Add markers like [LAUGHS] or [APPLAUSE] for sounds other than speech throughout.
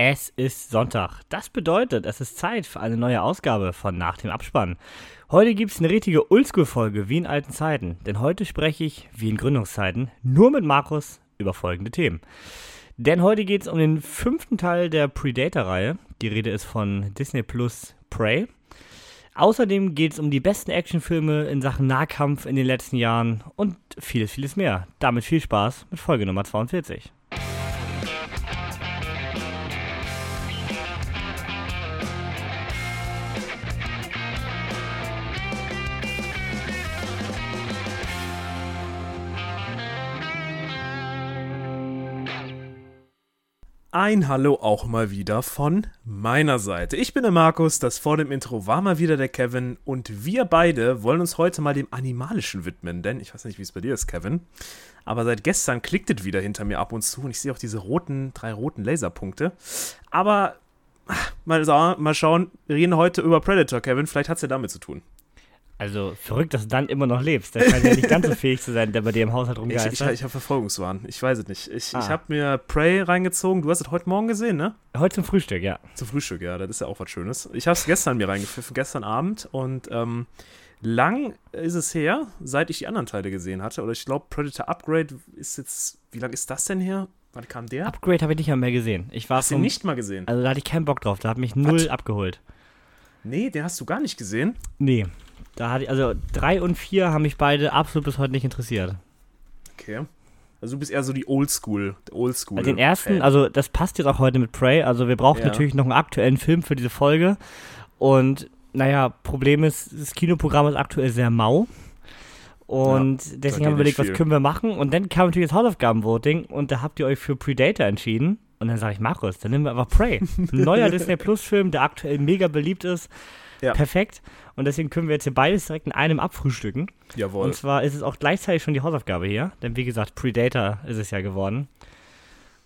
Es ist Sonntag. Das bedeutet, es ist Zeit für eine neue Ausgabe von Nach dem Abspann. Heute gibt es eine richtige Oldschool-Folge wie in alten Zeiten, denn heute spreche ich, wie in Gründungszeiten, nur mit Markus über folgende Themen. Denn heute geht es um den fünften Teil der Predator-Reihe. Die Rede ist von Disney Plus Prey. Außerdem geht es um die besten Actionfilme in Sachen Nahkampf in den letzten Jahren und vieles, vieles mehr. Damit viel Spaß mit Folge Nummer 42. Ein Hallo auch mal wieder von meiner Seite. Ich bin der Markus, das vor dem Intro war mal wieder der Kevin und wir beide wollen uns heute mal dem Animalischen widmen, denn ich weiß nicht, wie es bei dir ist, Kevin, aber seit gestern klickt es wieder hinter mir ab und zu und ich sehe auch diese roten, drei roten Laserpunkte. Aber mal, mal schauen, wir reden heute über Predator, Kevin, vielleicht hat es ja damit zu tun. Also verrückt, dass du dann immer noch lebst. Der scheint ja nicht ganz so fähig zu sein, der bei dir im Haushalt rumgeistert. Ich, ich, ich habe Verfolgungswahn. Ich weiß es nicht. Ich, ah. ich habe mir Prey reingezogen. Du hast es heute Morgen gesehen, ne? Heute zum Frühstück, ja. Zum Frühstück, ja. Das ist ja auch was Schönes. Ich habe es gestern mir reingepfiffen, gestern Abend. Und ähm, lang ist es her, seit ich die anderen Teile gesehen hatte. Oder ich glaube, Predator Upgrade ist jetzt. Wie lange ist das denn her? Wann kam der? Upgrade habe ich nicht mehr gesehen. Ich war Hast du den nicht mal gesehen? Also da hatte ich keinen Bock drauf. Da hat mich null was? abgeholt. Nee, den hast du gar nicht gesehen? Nee. Da hatte ich, also drei und vier haben mich beide absolut bis heute nicht interessiert. Okay. Also du bist eher so die Oldschool, Oldschool. Den ersten, Fan. also das passt jetzt auch heute mit Prey. Also wir brauchen ja. natürlich noch einen aktuellen Film für diese Folge. Und naja, Problem ist, das Kinoprogramm ist aktuell sehr mau. Und ja, deswegen haben wir überlegt, was können wir machen. Und dann kam natürlich das Hausaufgaben-Voting und da habt ihr euch für Predator entschieden. Und dann sage ich, Markus, dann nehmen wir einfach Prey. Ein neuer [LAUGHS] Disney Plus-Film, der aktuell mega beliebt ist. Ja. Perfekt. Und deswegen können wir jetzt hier beides direkt in einem abfrühstücken. Jawohl. Und zwar ist es auch gleichzeitig schon die Hausaufgabe hier. Denn wie gesagt, Predator ist es ja geworden.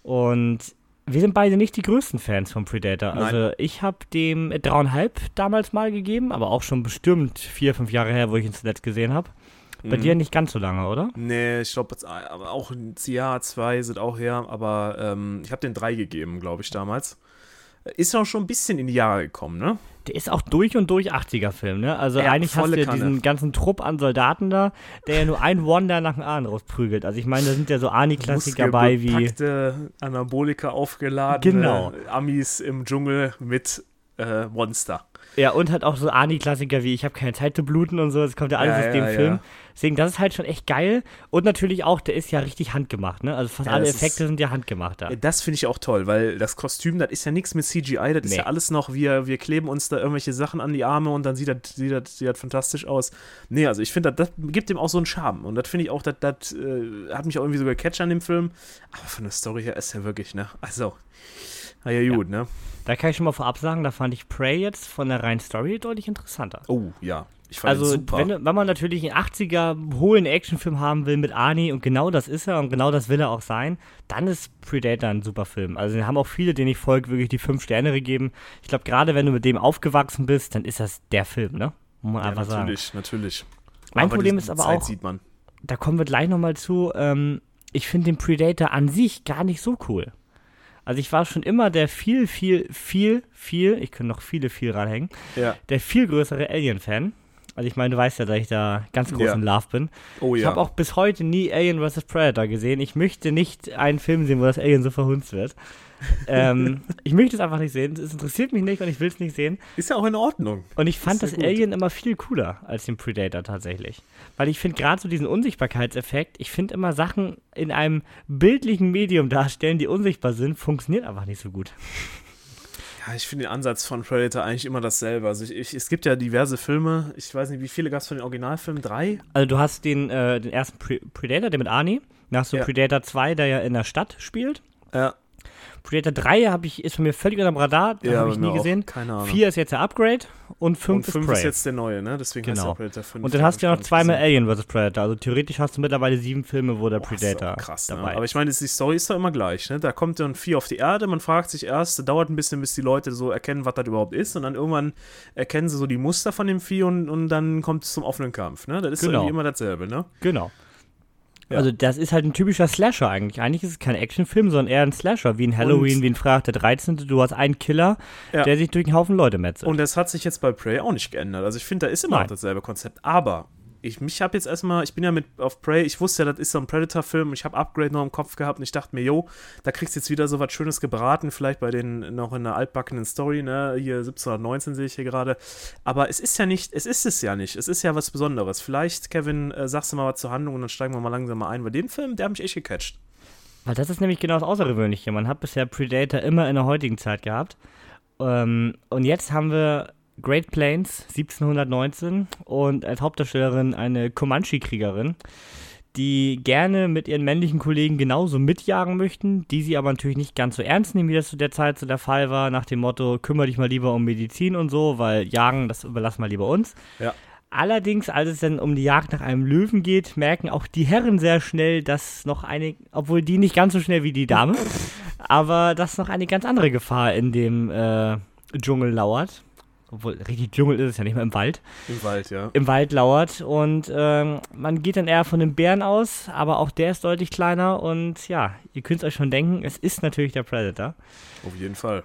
Und wir sind beide nicht die größten Fans von Predator. Nein. Also ich habe dem dreieinhalb damals mal gegeben, aber auch schon bestimmt vier, fünf Jahre her, wo ich ihn zuletzt gesehen habe. Bei mhm. dir nicht ganz so lange, oder? Nee, ich glaube, auch ein Jahr, zwei sind auch her, aber ähm, ich habe den drei gegeben, glaube ich, damals. Ist auch schon ein bisschen in die Jahre gekommen, ne? Der ist auch durch und durch 80er-Film, ne? Also ja, eigentlich hast du ja diesen ganzen Trupp an Soldaten da, der ja nur ein Wonder nach dem anderen rausprügelt. Also ich meine, da sind ja so Ani-Klassiker bei wie. Anabolika aufgeladen. Genau. Amis im Dschungel mit äh, Monster. Ja, und hat auch so Ani-Klassiker wie Ich habe keine Zeit zu bluten und so, das kommt ja alles ja, aus dem Film. Deswegen, das ist halt schon echt geil. Und natürlich auch, der ist ja richtig handgemacht, ne? Also fast alle Effekte ist, sind ja handgemacht da. Das finde ich auch toll, weil das Kostüm, das ist ja nichts mit CGI, das nee. ist ja alles noch, wir, wir kleben uns da irgendwelche Sachen an die Arme und dann sieht das, sieht das, sieht das fantastisch aus. Nee, also ich finde, das, das, gibt dem auch so einen Charme. Und das finde ich auch, das, das äh, hat mich auch irgendwie so gecatcht an dem Film. Aber von der Story her ist ja wirklich, ne? Also, na ja, gut, ja. ne? Da kann ich schon mal vorab sagen, da fand ich Prey jetzt von der reinen Story deutlich interessanter. Oh, ja. Ich fand also, super. Wenn, wenn man natürlich einen 80er hohen Actionfilm haben will mit Arnie und genau das ist er und genau das will er auch sein, dann ist Predator ein super Film. Also, wir haben auch viele, denen ich folge, wirklich die 5 Sterne gegeben. Ich glaube, gerade wenn du mit dem aufgewachsen bist, dann ist das der Film, ne? Muss man ja, einfach natürlich, sagen. Natürlich. Mein aber Problem ist aber Zeit auch, da kommen wir gleich nochmal zu, ähm, ich finde den Predator an sich gar nicht so cool. Also ich war schon immer der viel, viel, viel, viel, ich könnte noch viele, viel ranhängen, ja. der viel größere Alien-Fan. Also ich meine, du weißt ja, dass ich da ganz groß ja. in Love bin. Oh, ja. Ich habe auch bis heute nie Alien vs. Predator gesehen. Ich möchte nicht einen Film sehen, wo das Alien so verhunzt wird. [LAUGHS] ähm, ich möchte es einfach nicht sehen. Es interessiert mich nicht und ich will es nicht sehen. Ist ja auch in Ordnung. Und ich fand das gut. Alien immer viel cooler als den Predator tatsächlich. Weil ich finde gerade so diesen Unsichtbarkeitseffekt, ich finde immer Sachen in einem bildlichen Medium darstellen, die unsichtbar sind, funktioniert einfach nicht so gut. [LAUGHS] Ja, ich finde den Ansatz von Predator eigentlich immer dasselbe. Also ich, ich, es gibt ja diverse Filme. Ich weiß nicht, wie viele gab es von den Originalfilmen? Drei? Also du hast den, äh, den ersten Pre Predator, der mit Arnie. Dann hast du ja. Predator 2, der ja in der Stadt spielt. Ja. Predator 3 habe ich, ist von mir völlig unter dem Radar, ja, habe ich nie gesehen. Keine Ahnung. 4 ist jetzt der Upgrade und 5 ist 5 ist jetzt der neue, ne? Deswegen genau. heißt Predator 5. Und dann hast du ja noch zweimal Alien vs. Predator. Also theoretisch hast du mittlerweile sieben Filme, wo der oh, Predator krass, ne? dabei ne? Aber ich meine, die Story ist doch immer gleich, ne? Da kommt dann Vieh auf die Erde, man fragt sich erst, das dauert ein bisschen, bis die Leute so erkennen, was das überhaupt ist und dann irgendwann erkennen sie so die Muster von dem Vieh und, und dann kommt es zum offenen Kampf, ne? Das ist genau. irgendwie immer dasselbe, ne? Genau. Ja. Also das ist halt ein typischer Slasher eigentlich. Eigentlich ist es kein Actionfilm, sondern eher ein Slasher, wie ein Halloween, und wie ein Freitag der 13. Du hast einen Killer, ja. der sich durch einen Haufen Leute metzelt. Und das hat sich jetzt bei Prey auch nicht geändert. Also ich finde, da ist immer Nein. noch dasselbe Konzept. Aber ich mich habe jetzt erstmal, ich bin ja mit auf Prey, ich wusste ja, das ist so ein Predator-Film, ich habe Upgrade noch im Kopf gehabt und ich dachte mir, jo, da kriegst du jetzt wieder so was Schönes gebraten, vielleicht bei den noch in einer altbackenen Story, ne, hier 1719 sehe ich hier gerade, aber es ist ja nicht, es ist es ja nicht, es ist ja was Besonderes. Vielleicht, Kevin, äh, sagst du mal was zur Handlung und dann steigen wir mal langsam mal ein, weil den Film, der hat mich echt gecatcht. Weil das ist nämlich genau das Außergewöhnliche, man hat bisher Predator immer in der heutigen Zeit gehabt ähm, und jetzt haben wir Great Plains 1719 und als Hauptdarstellerin eine Comanche-Kriegerin, die gerne mit ihren männlichen Kollegen genauso mitjagen möchten, die sie aber natürlich nicht ganz so ernst nehmen, wie das zu der Zeit so der Fall war, nach dem Motto, kümmere dich mal lieber um Medizin und so, weil Jagen, das überlass mal lieber uns. Ja. Allerdings, als es dann um die Jagd nach einem Löwen geht, merken auch die Herren sehr schnell, dass noch eine, obwohl die nicht ganz so schnell wie die Dame, [LAUGHS] aber dass noch eine ganz andere Gefahr in dem äh, Dschungel lauert obwohl richtig Dschungel ist es ja nicht mehr im Wald. Im Wald, ja. Im Wald lauert und ähm, man geht dann eher von dem Bären aus, aber auch der ist deutlich kleiner und ja, ihr könnt es euch schon denken, es ist natürlich der Predator. Auf jeden Fall.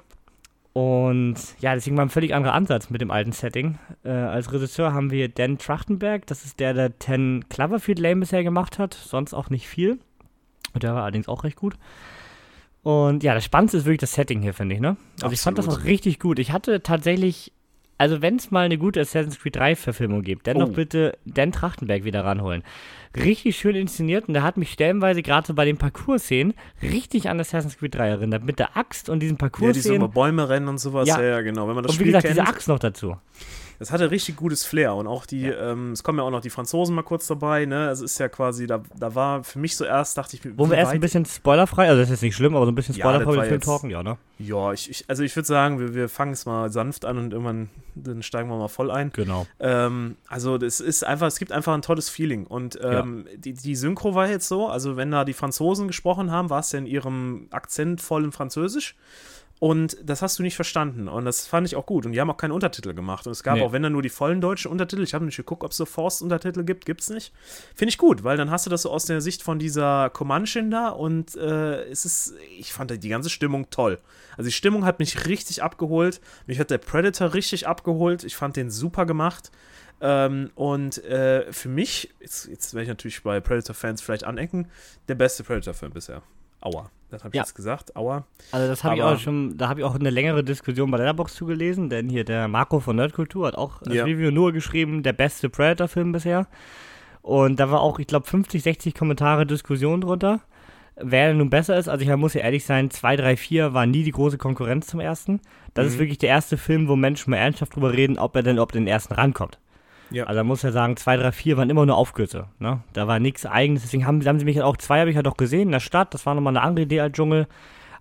Und ja, deswegen war ein völlig anderer Ansatz mit dem alten Setting. Äh, als Regisseur haben wir Dan Trachtenberg, das ist der, der Ten Cloverfield Lane bisher gemacht hat, sonst auch nicht viel. Und der war allerdings auch recht gut. Und ja, das Spannendste ist wirklich das Setting hier, finde ich, ne? Also Absolut. ich fand das auch richtig gut. Ich hatte tatsächlich also wenn es mal eine gute Assassin's Creed 3 Verfilmung gibt, dann oh. doch bitte Dan Trachtenberg wieder ranholen. Richtig schön inszeniert und der hat mich stellenweise gerade so bei den Parcours-Szenen richtig an Assassin's Creed 3 erinnert. Mit der Axt und diesen Parcours-Szenen. Ja, diese Bäume rennen und sowas. Ja, ja genau. Wenn man das und wie Spiel gesagt, kennt, diese Axt noch dazu. Das hatte richtig gutes Flair und auch die, ja. ähm, es kommen ja auch noch die Franzosen mal kurz dabei, ne? Also ist ja quasi, da, da war für mich so erst, dachte ich, Wollen wir erst ein bisschen spoilerfrei, also das ist jetzt nicht schlimm, aber so ein bisschen spoilerfrei ja, Film talken, ja, ne? Ja, ich, ich also ich würde sagen, wir, wir fangen es mal sanft an und irgendwann dann steigen wir mal voll ein. Genau. Ähm, also das ist einfach, es gibt einfach ein tolles Feeling und ähm, ja. die, die Synchro war jetzt so, also wenn da die Franzosen gesprochen haben, war es ja in ihrem akzentvollen Französisch. Und das hast du nicht verstanden. Und das fand ich auch gut. Und die haben auch keine Untertitel gemacht. Und es gab nee. auch, wenn dann nur die vollen deutschen Untertitel, ich habe nicht geguckt, ob es so Forst-Untertitel gibt, gibt es nicht. Finde ich gut, weil dann hast du das so aus der Sicht von dieser Comanchin da und äh, es ist, ich fand die ganze Stimmung toll. Also die Stimmung hat mich richtig abgeholt. Mich hat der Predator richtig abgeholt. Ich fand den super gemacht. Ähm, und äh, für mich, jetzt, jetzt werde ich natürlich bei Predator-Fans vielleicht anecken, der beste Predator-Film bisher. Aua. Das habe ich ja. jetzt gesagt. Aua. Also das habe ich auch schon, da habe ich auch eine längere Diskussion bei Letterbox zugelesen, denn hier der Marco von Nerdkultur hat auch als ja. Review nur geschrieben, der beste Predator-Film bisher. Und da war auch, ich glaube, 50, 60 Kommentare Diskussion drunter. Wer nun besser ist, also ich muss ja ehrlich sein, 2, 3, 4 war nie die große Konkurrenz zum ersten. Das mhm. ist wirklich der erste Film, wo Menschen mal ernsthaft drüber reden, ob er denn ob den ersten rankommt. Ja. Also da muss ja sagen, 2, 3, 4 waren immer nur Aufkürze. Ne? Da war nichts eigenes. Deswegen haben, haben sie mich halt auch, zwei habe ich halt auch gesehen in der Stadt. Das war nochmal eine andere Idee als Dschungel.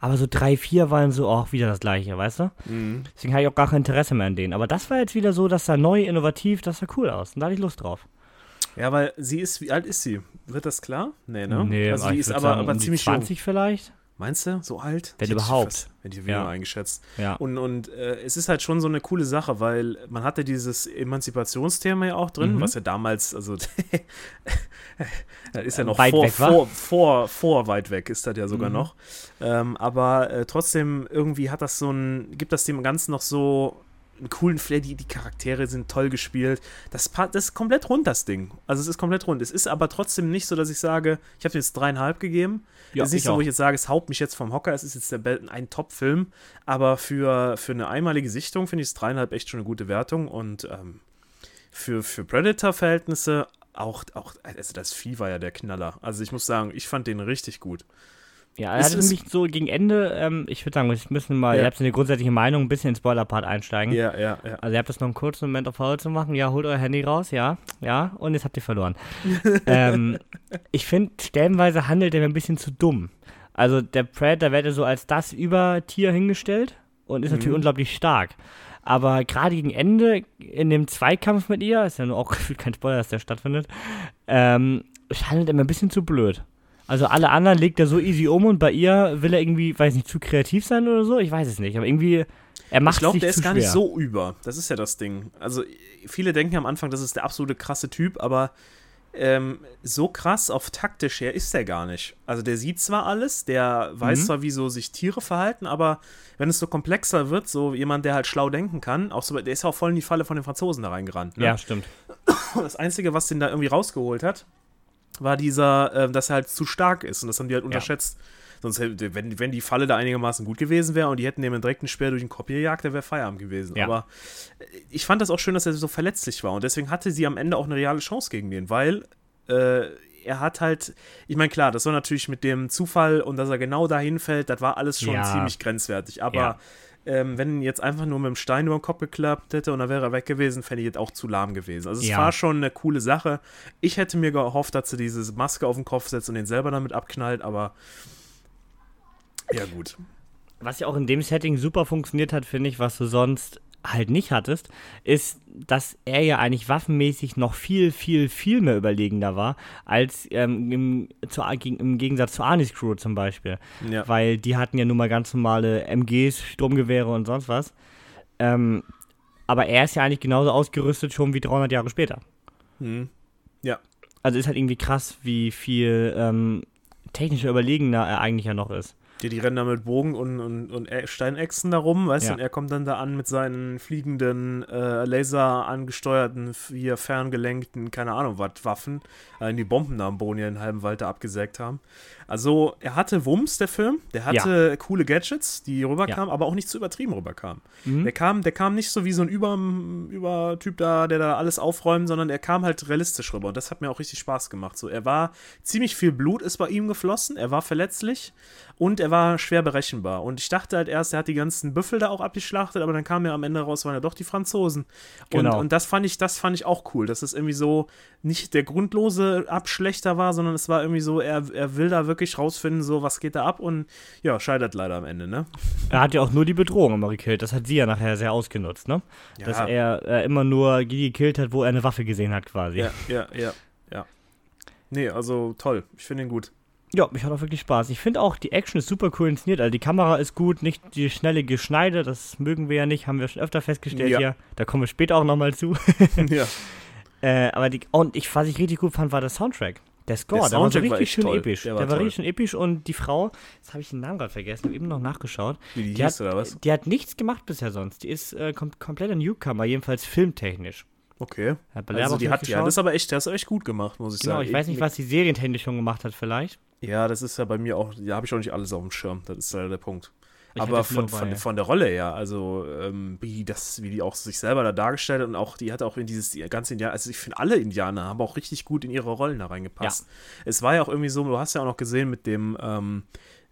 Aber so 3, 4 waren so auch wieder das gleiche, weißt du? Mhm. Deswegen habe ich auch gar kein Interesse mehr an denen. Aber das war jetzt wieder so, dass da neu, innovativ, das sah cool aus. Und da hatte ich Lust drauf. Ja, weil sie ist, wie alt ist sie? Wird das klar? Nee, ne? Nee, also sie ist aber, sagen, aber um ziemlich 20 jung. vielleicht? Meinst du, so alt? Wenn überhaupt. wenn die Wiener ja. eingeschätzt. Ja. Und, und äh, es ist halt schon so eine coole Sache, weil man hatte dieses Emanzipationsthema ja auch drin, mhm. was ja damals, also [LAUGHS] ist ja noch weit vor, weg vor, vor, vor, weit weg ist das ja sogar mhm. noch. Ähm, aber äh, trotzdem irgendwie hat das so ein, gibt das dem Ganzen noch so einen coolen Flair, die, die Charaktere sind toll gespielt. Das, das ist komplett rund, das Ding. Also es ist komplett rund. Es ist aber trotzdem nicht so, dass ich sage, ich habe jetzt dreieinhalb gegeben. Ja, es ist nicht so, wo ich jetzt sage, es haut mich jetzt vom Hocker, es ist jetzt der, ein Top-Film. Aber für, für eine einmalige Sichtung finde ich es dreieinhalb echt schon eine gute Wertung. Und ähm, für, für Predator-Verhältnisse auch, auch, also das Vieh war ja der Knaller. Also ich muss sagen, ich fand den richtig gut. Ja, er hat mich so gegen Ende, ähm, ich würde sagen, wir müssen mal, ja. ihr habt eine grundsätzliche Meinung, ein bisschen ins Spoiler-Part einsteigen. Ja, ja, ja. Also ihr habt das noch einen kurzen Moment auf Faul zu machen. Ja, holt euer Handy raus, ja, ja, und jetzt habt ihr verloren. [LAUGHS] ähm, ich finde, stellenweise handelt er mir ein bisschen zu dumm. Also der Predator wird ja so als das Übertier hingestellt und ist mhm. natürlich unglaublich stark. Aber gerade gegen Ende, in dem Zweikampf mit ihr, ist ja nur auch [LAUGHS] kein Spoiler, dass der stattfindet, ähm, handelt er mir ein bisschen zu blöd. Also alle anderen legt er so easy um und bei ihr will er irgendwie, weiß nicht, zu kreativ sein oder so. Ich weiß es nicht, aber irgendwie er macht Ich glaube, der ist gar schwer. nicht so über. Das ist ja das Ding. Also viele denken am Anfang, das ist der absolute krasse Typ, aber ähm, so krass auf taktisch her ist der gar nicht. Also der sieht zwar alles, der weiß Mhm. zwar, wie so sich Tiere verhalten, aber wenn es so komplexer wird, so jemand, der halt schlau denken kann, auch so, der ist ja auch voll in die Falle von den Franzosen da reingerannt. Ne? Ja, stimmt. Das Einzige, was den da irgendwie rausgeholt hat, war dieser, äh, dass er halt zu stark ist und das haben die halt unterschätzt. Sonst, hätte- wenn, wenn die Falle da einigermaßen gut gewesen wäre und die hätten dem einen direkten Speer durch den Kopf gejagt, dann wäre Feierabend gewesen. Ja. Aber äh, ich fand das auch schön, dass er so verletzlich war und deswegen hatte sie am Ende auch eine reale Chance gegen den, weil äh, er hat halt, ich meine, klar, das war natürlich mit dem Zufall und dass er genau dahin fällt, das war alles schon Ja. ziemlich grenzwertig. Aber Ja. Ähm, wenn jetzt einfach nur mit dem Stein über den Kopf geklappt hätte und dann wäre er weg gewesen, fände ich jetzt auch zu lahm gewesen. Also es Ja. war schon eine coole Sache. Ich hätte mir gehofft, dass sie diese Maske auf den Kopf setzt und den selber damit abknallt, aber ja gut. Was ja auch in dem Setting super funktioniert hat, finde ich, was du sonst halt nicht hattest, ist, dass er ja eigentlich waffenmäßig noch viel, viel, viel mehr überlegender war, als ähm, im, zu, im Gegensatz zu Arnis Crew zum Beispiel. Ja. Weil die hatten ja nun mal ganz normale MGs, Sturmgewehre und sonst was. Ähm, aber er ist ja eigentlich genauso ausgerüstet schon wie 300 Jahre später. Hm. Ja. Also ist halt irgendwie krass, wie viel ähm, technischer überlegener er eigentlich ja noch ist. Die, die rennen da mit Bogen und, und, und Ä- Steinechsen da rum, weißt du, Ja. und er kommt dann da an mit seinen fliegenden, äh, Laser angesteuerten, hier ferngelenkten, keine Ahnung was, Waffen, äh, die Bomben da am Boden hier in halben Wald da abgesägt haben. Also, er hatte Wumms, der Film, der hatte coole Gadgets, die rüberkamen, aber auch nicht zu übertrieben rüberkamen. Mhm. Der kam, der kam nicht so wie so ein Über, Übertyp da, der da alles aufräumt, sondern er kam halt realistisch rüber und das hat mir auch richtig Spaß gemacht. So, er war ziemlich viel Blut ist bei ihm geflossen, er war verletzlich und er war schwer berechenbar. Und ich dachte halt erst, er hat die ganzen Büffel da auch abgeschlachtet, aber dann kam ja am Ende raus, waren ja doch die Franzosen. Genau. Und, und das fand ich, das fand ich auch cool, dass es irgendwie so nicht der grundlose Abschlechter war, sondern es war irgendwie so, er, er will da wirklich rausfinden, so was geht da ab und ja, scheitert leider am Ende, ne? Er hat ja auch nur die Bedrohung immer gekillt. Das hat sie ja nachher sehr ausgenutzt, ne? Ja. Dass er äh, immer nur die gekillt hat, wo er eine Waffe gesehen hat, quasi. Ja, ja, ja, ja. Nee, also toll. Ich finde ihn gut. Ja, mich hat auch wirklich Spaß. Ich finde auch, die Action ist super cool inszeniert. Also die Kamera ist gut, nicht die schnelle Geschneide, das mögen wir ja nicht, haben wir schon öfter festgestellt Ja. hier. Da kommen wir später auch nochmal zu. [LAUGHS] ja. äh, aber die, und ich, was ich richtig gut fand, war der Soundtrack. Der Score, Der der, war so war richtig echt schön toll. episch. Der Der war war, toll. richtig schön episch und die Frau, jetzt habe ich den Namen gerade vergessen, habe eben noch nachgeschaut. Wie die, Die hieß hat, oder was? die hat nichts gemacht bisher sonst. Die ist äh, kom kompletter Newcomer, jedenfalls filmtechnisch. Okay. Hat Also die hat, ja, geschaut. das ist aber echt, das ist echt gut gemacht, muss ich Genau, sagen. ich weiß nicht, was die serientechnisch schon gemacht hat, vielleicht. Ja, das ist ja bei mir auch, da habe ich auch nicht alles auf dem Schirm. Das ist leider der Punkt. Ich aber von, von, von der Rolle her, also ähm, wie das, wie die auch sich selber da dargestellt hat und auch, die hat auch in dieses die ganze Indianer, also ich finde alle Indianer haben auch richtig gut in ihre Rollen da reingepasst. Es war ja auch irgendwie so, du hast ja auch noch gesehen mit dem ähm,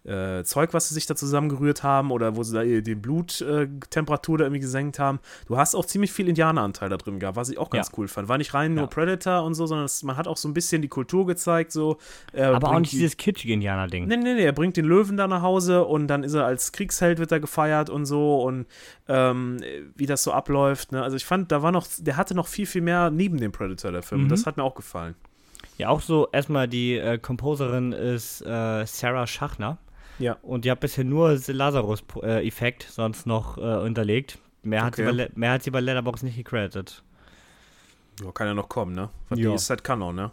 äh, Zeug, was sie sich da zusammengerührt haben oder wo sie da die Bluttemperatur da irgendwie gesenkt haben. Du hast auch ziemlich viel Indianeranteil da drin gehabt, was ich auch ganz Ja. cool fand. War nicht rein nur Ja. Predator und so, sondern es, man hat auch so ein bisschen die Kultur gezeigt, so. er Aber auch nicht die- dieses kitschige Indianer-Ding. Nee, nee, nee, er bringt den Löwen da nach Hause und dann ist er als Kriegsheld wird er gefeiert und so und ähm, wie das so abläuft. Ne? Also ich fand, da war noch, der hatte noch viel, viel mehr neben dem Predator, der Film. Mhm. Und das hat mir auch gefallen. Ja, auch so, erstmal die äh, Composerin ist äh, Sarah Schachner. Ja. Und die hat bisher nur den Lazarus-Effekt sonst noch äh, unterlegt. Mehr hat, sie bei, mehr hat sie bei Letterboxd nicht gecredited. Ja, kann ja noch kommen, ne? Was Ja. die ist halt Kanon, ne?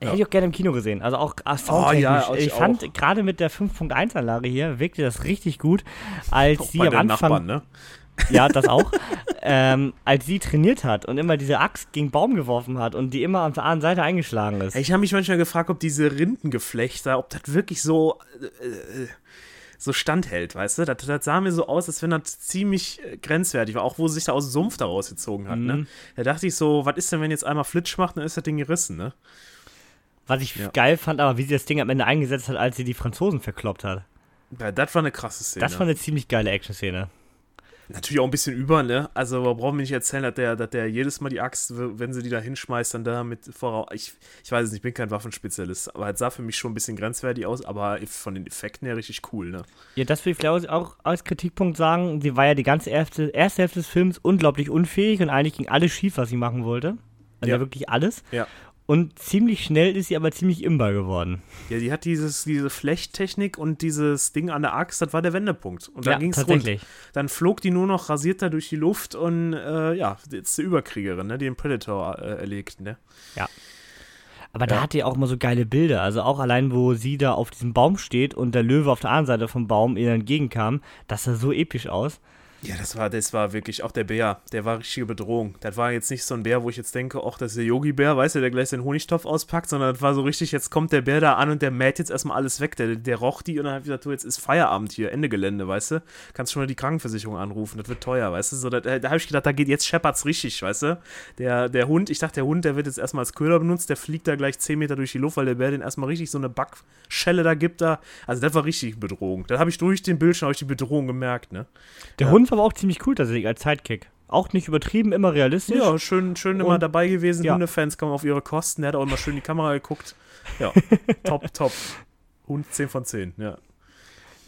Ja. Hätte ich auch gerne im Kino gesehen. Also auch soundtechnisch. ja, ich ich fand gerade mit der 5.1-Anlage hier wirkte das richtig gut, als Auch sie am Anfang. Nachbarn, ne? [LAUGHS] Ja, das auch. ähm, als sie trainiert hat und immer diese Axt gegen Baum geworfen hat und die immer auf der anderen Seite eingeschlagen ist. Ich habe mich manchmal gefragt, ob diese Rindengeflechter, ob das wirklich so, äh, äh, so standhält, weißt du? Das, das sah mir so aus, als wenn das ziemlich äh, grenzwertig war, auch wo sie sich da aus dem Sumpf da rausgezogen hat, ne? Mhm. Da dachte ich so, was ist denn, wenn jetzt einmal Flitsch macht, dann ist das Ding gerissen, ne? Was ich Ja. geil fand, aber wie sie das Ding am Ende eingesetzt hat, als sie die Franzosen verkloppt hat. Ja, das war eine krasse Szene. Das war eine ziemlich geile Action-Szene. Natürlich auch ein bisschen über, ne? Also, wir brauchen mir nicht erzählen, dass der, dass der jedes Mal die Axt, wenn sie die da hinschmeißt, dann da mit voraus. Ich, ich weiß es nicht, ich bin kein Waffenspezialist, aber es sah für mich schon ein bisschen grenzwertig aus, aber von den Effekten her richtig cool, ne? Ja, das will ich vielleicht auch als Kritikpunkt sagen. Sie war ja die ganze erste, erste Hälfte des Films unglaublich unfähig und eigentlich ging alles schief, was sie machen wollte. Also ja. wirklich alles. Ja. Und ziemlich schnell ist sie aber ziemlich imbar geworden. Ja, die hat dieses, diese Flechttechnik und dieses Ding an der Axt, das war der Wendepunkt. Und dann ja, ging's rund. tatsächlich. Dann flog die nur noch rasiert da durch die Luft und äh, ja, jetzt die Überkriegerin, ne? Die den Predator äh, erlegt, ne? Aber da hat die auch immer so geile Bilder. Also auch allein, wo sie da auf diesem Baum steht und der Löwe auf der anderen Seite vom Baum ihr entgegenkam, das sah so episch aus. Ja, das war, das war wirklich auch der Bär. Der war richtige Bedrohung. Das war jetzt nicht so ein Bär, wo ich jetzt denke, ach, das ist der Yogi-Bär, weißt du, der gleich seinen Honigtopf auspackt, sondern das war so richtig, jetzt kommt der Bär da an und der mäht jetzt erstmal alles weg. Der, der roch die und dann hat gesagt, du, jetzt ist Feierabend hier, Ende Gelände, weißt du. Kannst schon mal die Krankenversicherung anrufen, das wird teuer, weißt du. So, da da habe ich gedacht, da geht jetzt Shepherds richtig, weißt du. Der, der Hund, ich dachte, der Hund, der wird jetzt erstmal als Köder benutzt, der fliegt da gleich 10 Meter durch die Luft, weil der Bär den erstmal richtig so eine Backschelle da gibt da. Also das war richtig Bedrohung. Da habe ich durch den Bildschirm ich die Bedrohung gemerkt, ne. Der Ja. Hund war aber auch ziemlich cool tatsächlich als Sidekick. Auch nicht übertrieben, immer realistisch. Ja, schön, schön immer Und- dabei gewesen. ja. Hundefans kommen auf ihre Kosten. Der hat auch immer schön die Kamera geguckt. Ja, [LAUGHS] top, top. Hund 10 von 10, ja.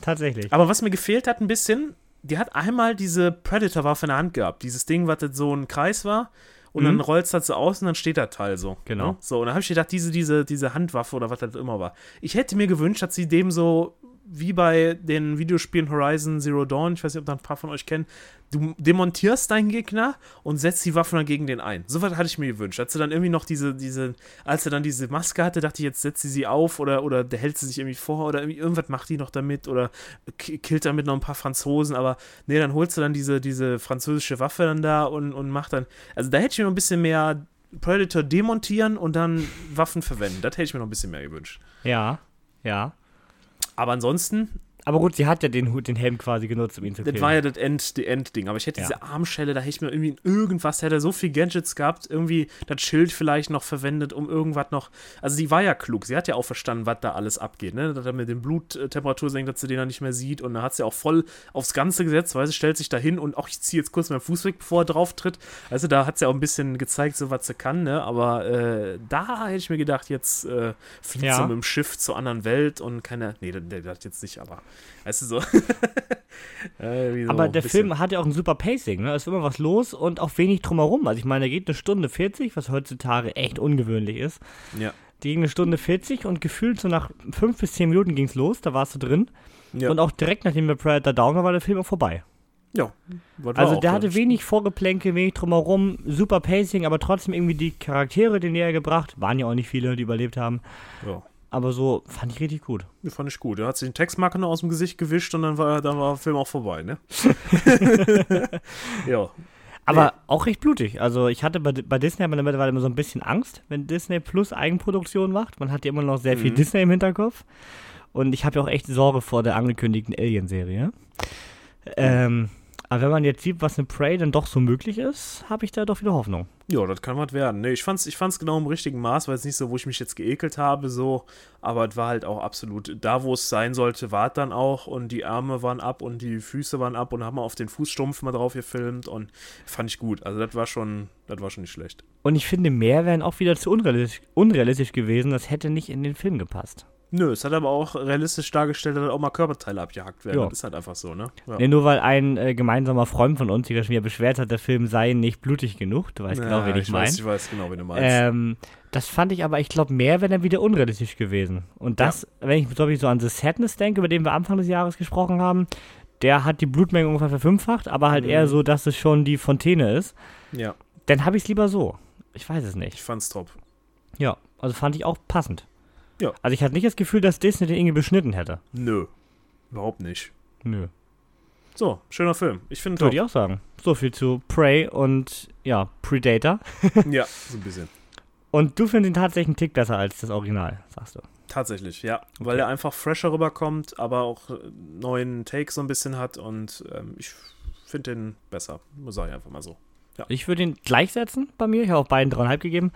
Tatsächlich. Aber was mir gefehlt hat ein bisschen, die hat einmal diese Predator-Waffe in der Hand gehabt. Dieses Ding, was so ein Kreis war. Und Mhm. dann rollst du das so aus und dann steht das Teil so. Genau. Ne? So, und dann habe ich gedacht, diese, diese, diese Handwaffe oder was das immer war. Ich hätte mir gewünscht, dass sie dem so, wie bei den Videospielen Horizon Zero Dawn, ich weiß nicht, ob da ein paar von euch kennen, du demontierst deinen Gegner und setzt die Waffe dann gegen den ein. So was hatte ich mir gewünscht. Als sie dann irgendwie noch diese, diese, als er dann diese Maske hatte, dachte ich, jetzt setzt sie sie auf oder, oder der hält sie sich irgendwie vor oder irgendwie irgendwas macht die noch damit oder ki- killt damit noch ein paar Franzosen, aber nee, dann holst du dann diese, diese französische Waffe dann da und, und macht dann, also da hätte ich mir noch ein bisschen mehr Predator demontieren und dann Waffen verwenden. Das hätte ich mir noch ein bisschen mehr gewünscht. Ja, ja. Aber ansonsten, Aber gut, sie hat ja den Hut, den Helm quasi genutzt, um ihn zu killen. das war ja das End, die Endding. Aber ich hätte Ja. diese Armschelle, da hätte ich mir irgendwie irgendwas, hätte er so viel Gadgets gehabt, irgendwie das Schild vielleicht noch verwendet, um irgendwas noch. Also sie war ja klug, sie hat ja auch verstanden, was da alles abgeht, ne? Dass er mit dem Bluttemperatur senkt, dass sie den dann nicht mehr sieht. Und dann hat sie auch voll aufs Ganze gesetzt, weil sie stellt sich da hin und auch ich ziehe jetzt kurz meinen Fuß weg, bevor er drauf tritt. Also da hat sie auch ein bisschen gezeigt, so was sie kann, ne? Aber äh, da hätte ich mir gedacht, jetzt äh, fliegt Ja. sie mit dem Schiff zur anderen Welt und keine. Nee, der, der das jetzt nicht, aber weißt du so. [LAUGHS] äh, so Aber der bisschen- Film hat ja auch ein super Pacing, ne? Es ist immer was los und auch wenig drumherum. Also ich meine, der geht eine Stunde 40, was heutzutage echt ungewöhnlich ist. Ja. Die ging eine Stunde 40 und gefühlt so nach 5 bis 10 Minuten ging's los, da warst du drin. Ja. Und auch direkt nachdem wir Predator down war, war der Film auch vorbei. ja. Also der hatte wenig Vorgeplänke, wenig drumherum, super Pacing, aber trotzdem irgendwie die Charaktere den näher gebracht. Waren ja auch nicht viele, die überlebt haben. Ja. Aber so fand ich richtig gut. Die fand ich gut. Er hat sich den Textmarker noch aus dem Gesicht gewischt und dann war, dann war der Film auch vorbei, ne? [LAUGHS] ja. Aber auch recht blutig. Also ich hatte bei, bei Disney aber mittlerweile immer so ein bisschen Angst, wenn Disney Plus Eigenproduktion macht. Man hat ja immer noch sehr viel Mhm. Disney im Hinterkopf. Und ich habe ja auch echt Sorge vor der angekündigten Alien-Serie. Ähm, aber wenn man jetzt sieht, was eine Prey dann doch so möglich ist, habe ich da doch wieder Hoffnung. Ja, das kann was werden. Nee, ich fand's, ich fand's genau im richtigen Maß, weil es nicht so, wo ich mich jetzt geekelt habe, so, aber es war halt auch absolut, da wo es sein sollte, war es dann auch und die Arme waren ab und die Füße waren ab und haben auf den Fußstumpf mal drauf gefilmt und fand ich gut. Also das war schon, das war schon nicht schlecht. Und ich finde, mehr wären auch wieder zu unrealistisch, unrealistisch gewesen. Das hätte nicht in den Film gepasst. Nö, es hat aber auch realistisch dargestellt, dass auch mal Körperteile abgehackt werden. Ja. Das ist halt einfach so, ne? Ja. Nee, nur weil ein äh, gemeinsamer Freund von uns, der schon wieder beschwert hat, der Film sei nicht blutig genug. Du weißt genau, Ja, wen ich, ich meine. weiß, ich weiß genau, wen du meinst. Ähm, das fand ich aber, ich glaube, mehr wäre dann wieder unrealistisch gewesen. Und das, wenn ich so, wie ich so an The Sadness denke, über den wir Anfang des Jahres gesprochen haben, der hat die Blutmenge ungefähr verfünffacht, aber halt Mhm. eher so, dass es schon die Fontäne ist. ja, Dann habe ich es lieber so. Ich weiß es ich nicht. fand's top. Ja, also fand ich auch passend. Ja. Also ich hatte nicht das Gefühl, dass Disney den irgendwie beschnitten hätte. Nö, überhaupt nicht. Nö. So, schöner Film. Ich finde Würde ich auch sagen. So viel zu Prey und ja, Predator. [LAUGHS] ja, so ein bisschen. Und du findest ihn tatsächlich einen Tick besser als das Original, sagst du. Tatsächlich, ja. Weil er einfach fresher rüberkommt, aber auch äh, neuen Take so ein bisschen hat und ähm, ich finde den besser. Muss ich einfach mal so. Ich würde ihn gleichsetzen bei mir. Ich habe auch beiden dreieinhalb gegeben,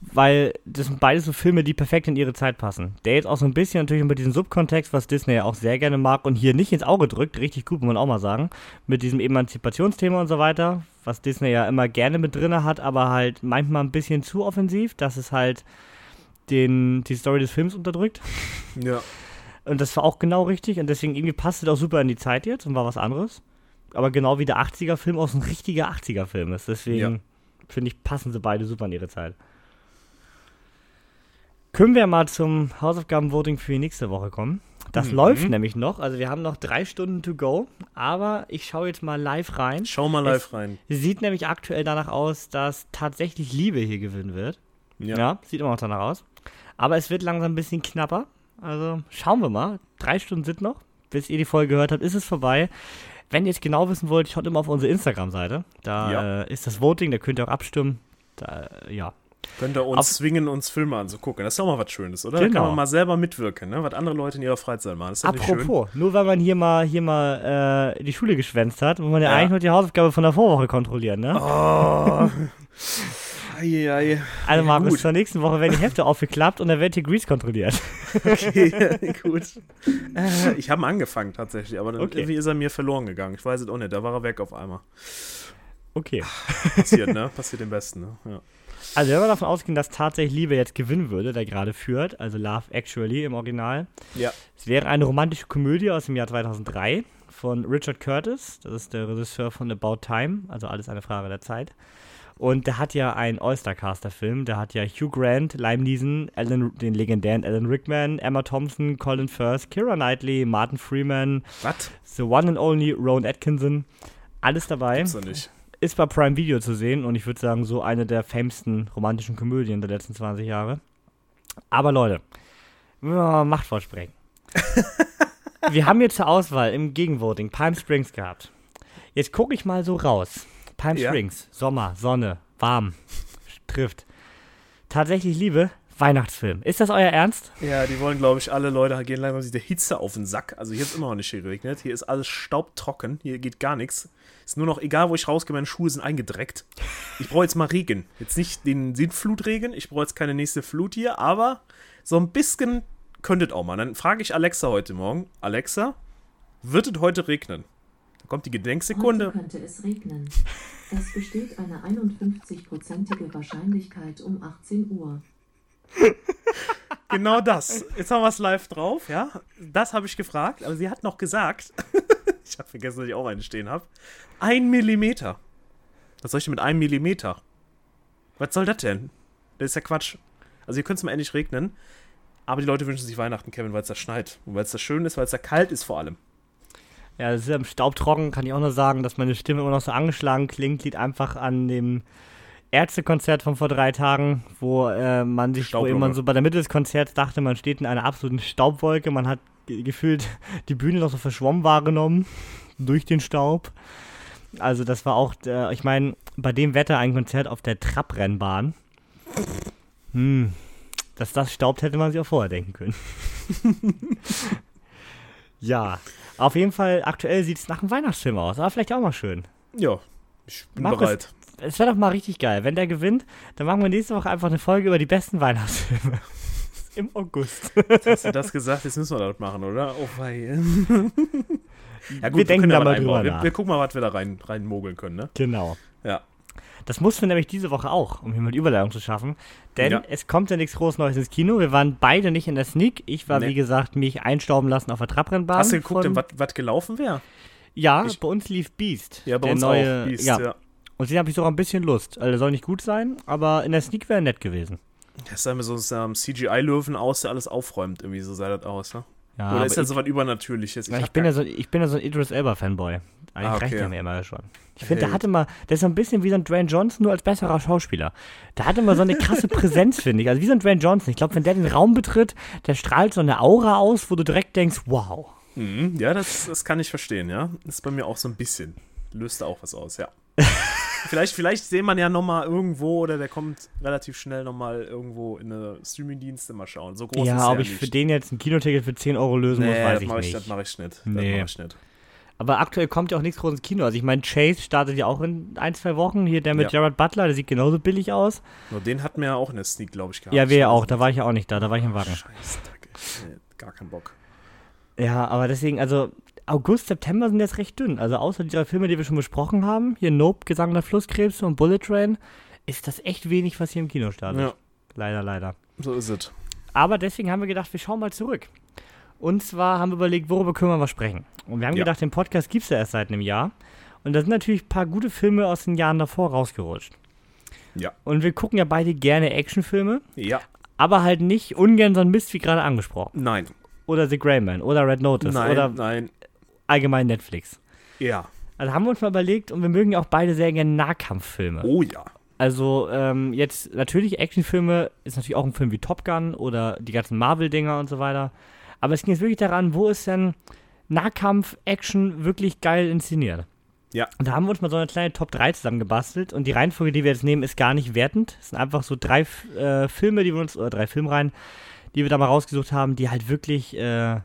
weil das sind beides so Filme, die perfekt in ihre Zeit passen. Der jetzt auch so ein bisschen natürlich mit diesem Subkontext, was Disney ja auch sehr gerne mag und hier nicht ins Auge drückt, richtig gut, muss man auch mal sagen, mit diesem Emanzipationsthema und so weiter, was Disney ja immer gerne mit drinne hat, aber halt manchmal ein bisschen zu offensiv, dass es halt den, die Story des Films unterdrückt. [LAUGHS] Ja. Und das war auch genau richtig und deswegen irgendwie passte das auch super in die Zeit jetzt und war was anderes. Aber genau wie der 80er-Film auch so ein richtiger 80er-Film ist. Deswegen Ja. finde ich, passen sie beide super in ihre Zeit. Können wir mal zum Hausaufgaben-Voting für die nächste Woche kommen? Das Mhm. läuft nämlich noch. Also wir haben noch drei Stunden to go. Aber ich schaue jetzt mal live rein. Schau mal live rein. Sieht nämlich aktuell danach aus, dass tatsächlich Liebe hier gewinnen wird. Ja. ja. sieht immer noch danach aus. Aber es wird langsam ein bisschen knapper. Also schauen wir mal. Drei Stunden sind noch. Bis ihr die Folge gehört habt, ist es vorbei. Wenn ihr es genau wissen wollt, schaut immer auf unsere Instagram-Seite. Da ja. äh, ist das Voting, da könnt ihr auch abstimmen. Da, äh, ja. Könnt ihr uns auf zwingen, uns Filme anzugucken. Das ist doch mal was Schönes, oder? Genau. Da kann man mal selber mitwirken, ne? was andere Leute in ihrer Freizeit machen. Apropos, nur weil man hier mal, hier mal äh, die Schule geschwänzt hat, muss man ja, ja, eigentlich nur die Hausaufgabe von der Vorwoche kontrollieren, ne? Oh. [LAUGHS] Eieiei. Also Markus, zur nächsten Woche werden die Hefte aufgeklappt und dann wird hier Grease kontrolliert. Okay, [LAUGHS] [LAUGHS] gut. Äh, ich habe angefangen tatsächlich, aber dann okay. irgendwie ist er mir verloren gegangen. Ich weiß es auch nicht, da war er weg auf einmal. Okay. Passiert, ne? [LAUGHS] Passiert dem Besten, ne? Ja. Also wenn wir davon ausgehen, dass tatsächlich Liebe jetzt gewinnen würde, der gerade führt, also Love Actually im Original. Ja. Es wäre eine romantische Komödie aus dem Jahr 2003 von Richard Curtis, das ist der Regisseur von About Time, also alles eine Frage der Zeit. Und der hat ja einen All-Star-Caster-Film. Der hat ja Hugh Grant, Lime Neeson, Alan, den legendären Alan Rickman, Emma Thompson, Colin Firth, Kira Knightley, Martin Freeman, What? The One and Only Rowan Atkinson. Alles dabei. Gibt's doch nicht. Ist bei Prime Video zu sehen und ich würde sagen, so eine der famesten romantischen Komödien der letzten 20 Jahre. Aber Leute, wir Machtwort sprechen. [LAUGHS] wir haben jetzt zur Auswahl im Gegenvoting Palm Springs gehabt. Jetzt gucke ich mal so raus. Palm ja. Springs, Sommer, Sonne, warm, [LAUGHS] trifft. Tatsächlich Liebe, Weihnachtsfilm. Ist das euer Ernst? Ja, die wollen, glaube ich, alle Leute gehen langsam der Hitze auf den Sack. Also hier ist immer noch nicht geregnet. Hier ist alles staubtrocken. Hier geht gar nichts. Ist nur noch, egal wo ich rausgehe, meine Schuhe sind eingedreckt. Ich brauche jetzt mal Regen. Jetzt nicht den Sintflutregen. Ich brauche jetzt keine nächste Flut hier, aber so ein bisschen könnte es auch mal. Dann frage ich Alexa heute Morgen. Alexa, wird es heute regnen? Kommt die Gedenksekunde. Heute könnte es regnen. Es besteht eine 51-prozentige Wahrscheinlichkeit um 18 Uhr. [LAUGHS] genau das. Jetzt haben wir es live drauf, ja. Das habe ich gefragt, aber sie hat noch gesagt, [LAUGHS] ich habe vergessen, dass ich auch eine stehen habe, ein Millimeter. Was soll ich denn mit einem Millimeter? Was soll das denn? Das ist ja Quatsch. Also hier könnte es mal endlich regnen. Aber die Leute wünschen sich Weihnachten, Kevin, weil es da schneit. Und weil es da schön ist, weil es da kalt ist vor allem. Ja, das ist ja im Staubtrocken, kann ich auch nur sagen, dass meine Stimme immer noch so angeschlagen klingt. Liegt einfach an dem Ärztekonzert von vor drei Tagen, wo äh, man sich, wo man so bei der Mitte des Konzerts dachte, man steht in einer absoluten Staubwolke. Man hat gefühlt [LAUGHS] die Bühne noch so verschwommen wahrgenommen [LAUGHS] durch den Staub. Also das war auch, äh, ich meine, bei dem Wetter ein Konzert auf der Trabrennbahn. Hm, dass das staubt, hätte man sich auch vorher denken können. [LAUGHS] ja, auf jeden Fall, aktuell sieht es nach einem Weihnachtsfilm aus, aber vielleicht auch mal schön. Ja, ich bin Markus, bereit. Es wäre doch mal richtig geil. Wenn der gewinnt, dann machen wir nächste Woche einfach eine Folge über die besten Weihnachtsfilme. [LAUGHS] Im August. Jetzt hast du das gesagt, jetzt müssen wir das machen, oder? Oh wei. [LAUGHS] ja gut, wir, wir denken da mal drüber wir, wir, gucken mal, was wir da rein, rein mogeln können, ne? Genau. Ja. Das mussten wir nämlich diese Woche auch, um hier mal die Überleitung zu schaffen. Denn ja. es kommt ja nichts groß Neues ins Kino. Wir waren beide nicht in der Sneak. Ich war, nee. wie gesagt, mich einstauben lassen auf der Trabrennbahn. Hast du geguckt, was gelaufen wäre? Ja, ich, bei uns lief Beast. Ja, bei uns neue, auch Beast, ja. ja. Und den habe ich sogar ein bisschen Lust. Also, soll nicht gut sein, aber in der Sneak wäre nett gewesen. Das sah mir so ein CGI-Löwen aus, der alles aufräumt. Irgendwie so sah das aus, ne? Ja, Oder ist das so was Übernatürliches? Ich, ich, bin ja so, ich bin ja so ein Idris Elba-Fanboy. Eigentlich ah, okay. reicht der mir immer schon. Ich finde, hey. der hatte mal, der ist so ein bisschen wie so ein Dwayne Johnson, nur als besserer Schauspieler. Der hatte immer so eine krasse [LAUGHS] Präsenz, finde ich. Also wie so ein Dwayne Johnson. Ich glaube, wenn der den Raum betritt, der strahlt so eine Aura aus, wo du direkt denkst, wow. Mhm, ja, das, das kann ich verstehen, ja. Das ist bei mir auch so ein bisschen. Löst da auch was aus, ja. [LAUGHS] vielleicht, vielleicht sehen man ja nochmal irgendwo oder der kommt relativ schnell nochmal irgendwo in eine Streaming-Dienste mal schauen. So groß ja, ist ob ich nicht. für den jetzt ein Kinoticket für 10 Euro lösen nee, muss, weiß ich nicht. Ich, das mache ich nicht. Nee. Das ich nicht. Aber aktuell kommt ja auch nichts groß ins Kino. Also ich meine, Chase startet ja auch in ein, zwei Wochen. Hier der mit ja. Jared Butler, der sieht genauso billig aus. Nur den hatten wir ja auch in der Sneak, glaube ich, gehabt. Ja, wir ja auch. Da war ich ja auch nicht da. Da war ich im Wagen. Scheiße, gar keinen Bock. Ja, aber deswegen, also August, September sind jetzt recht dünn. Also außer dieser Filme, die wir schon besprochen haben, hier Nope, Gesang der Flusskrebse und Bullet Train, ist das echt wenig, was hier im Kino startet. Ja. Leider, leider. So ist es. Aber deswegen haben wir gedacht, wir schauen mal zurück. Und zwar haben wir überlegt, worüber können wir mal sprechen. Und wir haben ja. gedacht, den Podcast gibt es ja erst seit einem Jahr. Und da sind natürlich ein paar gute Filme aus den Jahren davor rausgerutscht. Ja. Und wir gucken ja beide gerne Actionfilme. Ja. Aber halt nicht ungern so ein Mist wie gerade angesprochen. Nein. Oder The Grey Man oder Red Notice. Nein, oder nein allgemein Netflix. Ja. Also haben wir uns mal überlegt und wir mögen ja auch beide sehr gerne Nahkampffilme. Oh ja. Also ähm, jetzt natürlich Actionfilme ist natürlich auch ein Film wie Top Gun oder die ganzen Marvel-Dinger und so weiter. Aber es ging jetzt wirklich daran, wo ist denn Nahkampf-Action wirklich geil inszeniert? Ja. Und da haben wir uns mal so eine kleine Top 3 zusammengebastelt und die Reihenfolge, die wir jetzt nehmen, ist gar nicht wertend. Es sind einfach so drei äh, Filme, die wir uns, oder drei Filmreihen, die wir da mal rausgesucht haben, die halt wirklich äh,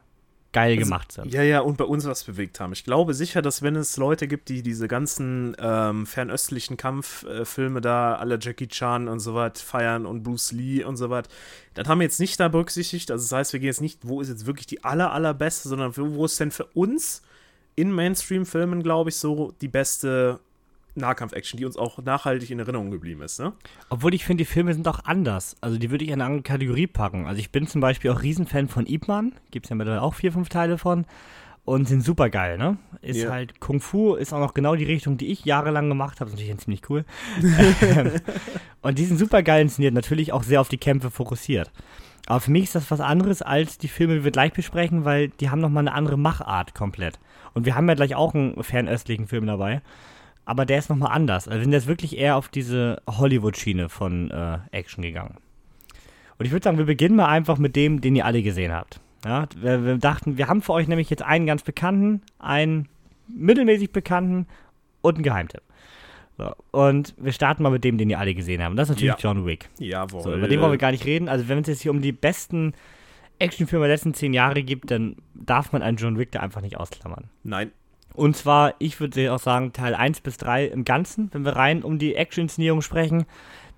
geil Also, gemacht sind. Ja, ja, und bei uns was bewegt haben. Ich glaube sicher, dass wenn es Leute gibt, die diese ganzen ähm, fernöstlichen Kampffilme da, alle Jackie Chan und so was feiern und Bruce Lee und so was, dann haben wir jetzt nicht da berücksichtigt. Also das heißt, wir gehen jetzt nicht, wo ist jetzt wirklich die aller, allerbeste, sondern wo wo ist denn für uns in Mainstream-Filmen, glaube ich, so die beste Nahkampf-Action, die uns auch nachhaltig in Erinnerung geblieben ist, ne? Obwohl ich finde, die Filme sind auch anders. Also die würde ich in eine andere Kategorie packen. Also ich bin zum Beispiel auch Riesenfan von Ip Man. Gibt es ja mittlerweile auch vier, fünf Teile von. Und sind super geil, ne? Ist Ja. halt Kung Fu, ist auch noch genau die Richtung, die ich jahrelang gemacht habe. Ist natürlich ziemlich cool. [LAUGHS] [LAUGHS] und die sind super geil inszeniert, natürlich auch sehr auf die Kämpfe fokussiert. Aber für mich ist das was anderes als die Filme, die wir gleich besprechen, weil die haben nochmal eine andere Machart komplett. Und wir haben ja gleich auch einen fernöstlichen Film dabei. Aber der ist nochmal anders. Also wir sind jetzt wirklich eher auf diese Hollywood-Schiene von äh, Action gegangen. Und ich würde sagen, wir beginnen mal einfach mit dem, den ihr alle gesehen habt. Ja, wir, wir dachten, wir haben für euch nämlich jetzt einen ganz bekannten, einen mittelmäßig bekannten und einen Geheimtipp. So, und wir starten mal mit dem, den ihr alle gesehen habt. Und das ist natürlich Ja. John Wick. Jawohl. So, über den wollen wir gar nicht reden. Also wenn es jetzt hier um die besten Actionfilme der letzten zehn Jahre gibt, dann darf man einen John Wick da einfach nicht ausklammern. Nein. Und zwar, ich würde auch sagen, Teil 1 bis 3 im Ganzen, wenn wir rein um die Action-Inszenierung sprechen.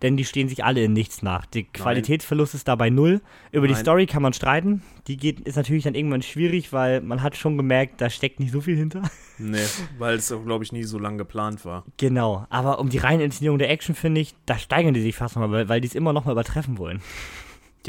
Denn die stehen sich alle in nichts nach. Der Qualitätsverlust ist dabei null. Über die Nein. Story kann man streiten. Die geht, ist natürlich dann irgendwann schwierig, weil man hat schon gemerkt, da steckt nicht so viel hinter. Nee, [LAUGHS] weil es, glaube ich, nie so lange geplant war. Genau. Aber um die reine Inszenierung der Action, finde ich, da steigern die sich fast nochmal, weil, weil die es immer noch mal übertreffen wollen.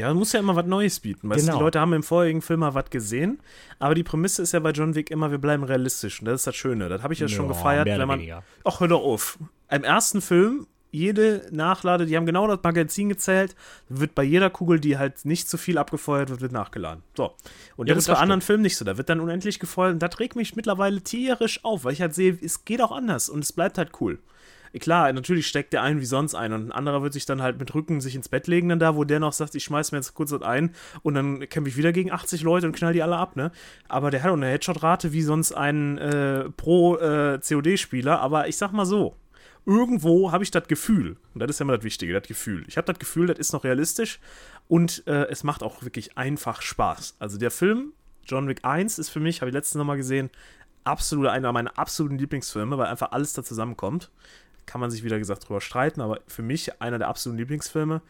Ja, man muss ja immer was Neues bieten. Weißt du, Genau. die Leute haben im vorigen Film mal was gesehen, aber die Prämisse ist ja bei John Wick immer, wir bleiben realistisch. Und das ist das Schöne. Das habe ich ja schon Ja, gefeiert, wenn man. Ach, hör doch auf. Im ersten Film, jede Nachlade, die haben genau das Magazin gezählt, wird bei jeder Kugel, die halt nicht zu viel abgefeuert wird, wird nachgeladen. So. Und Ja, das ist das bei anderen Filmen nicht so. Da wird dann unendlich gefeuert und das regt mich mittlerweile tierisch auf, weil ich halt sehe, es geht auch anders und es bleibt halt cool. Klar, natürlich steckt der ein wie sonst ein und ein anderer wird sich dann halt mit Rücken sich ins Bett legen, dann da, wo der noch sagt, ich schmeiß mir jetzt kurz das ein und dann kämpfe ich wieder gegen 80 Leute und knall die alle ab, ne? Aber der hat auch eine Headshot-Rate wie sonst ein äh, Pro-COD-Spieler, aber ich sag mal so, irgendwo habe ich das Gefühl, und das ist ja immer das Wichtige, das Gefühl. Ich habe das Gefühl, das ist noch realistisch und äh, es macht auch wirklich einfach Spaß. Also der Film, John Wick 1, ist für mich, habe ich letztens nochmal gesehen, absolut einer meiner absoluten Lieblingsfilme, weil einfach alles da zusammenkommt. Kann man sich wieder gesagt drüber streiten, aber für mich einer der absoluten Lieblingsfilme.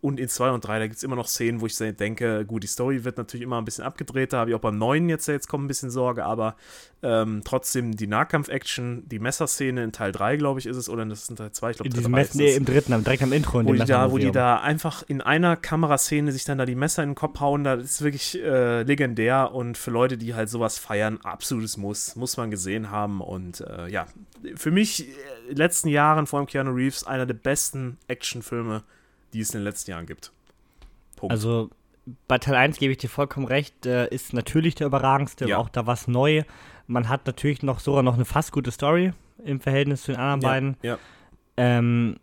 Und in 2 und 3, da gibt es immer noch Szenen, wo ich denke, gut, die Story wird natürlich immer ein bisschen abgedreht, da habe ich auch beim neuen jetzt, jetzt kommt ein bisschen Sorge, aber ähm, trotzdem die Nahkampf-Action, die Messerszene in Teil 3, glaube ich, ist es, oder das ist in Teil 2, ich glaube, Teil diesem 3 Mess, ist nee, im dritten, direkt am Intro. In wo die, da, wo die da einfach in einer Kameraszene sich dann da die Messer in den Kopf hauen, das ist wirklich äh, legendär und für Leute, die halt sowas feiern, absolutes Muss, muss man gesehen haben und äh, ja, für mich äh, in den letzten Jahren, vor allem Keanu Reeves, einer der besten Actionfilme, die es in den letzten Jahren gibt. Punkt. Also bei Teil 1 gebe ich dir vollkommen recht, äh, ist natürlich der überragendste, Ja. auch da was neu. Man hat natürlich noch sogar noch eine fast gute Story im Verhältnis zu den anderen beiden. ja, ja. Ähm,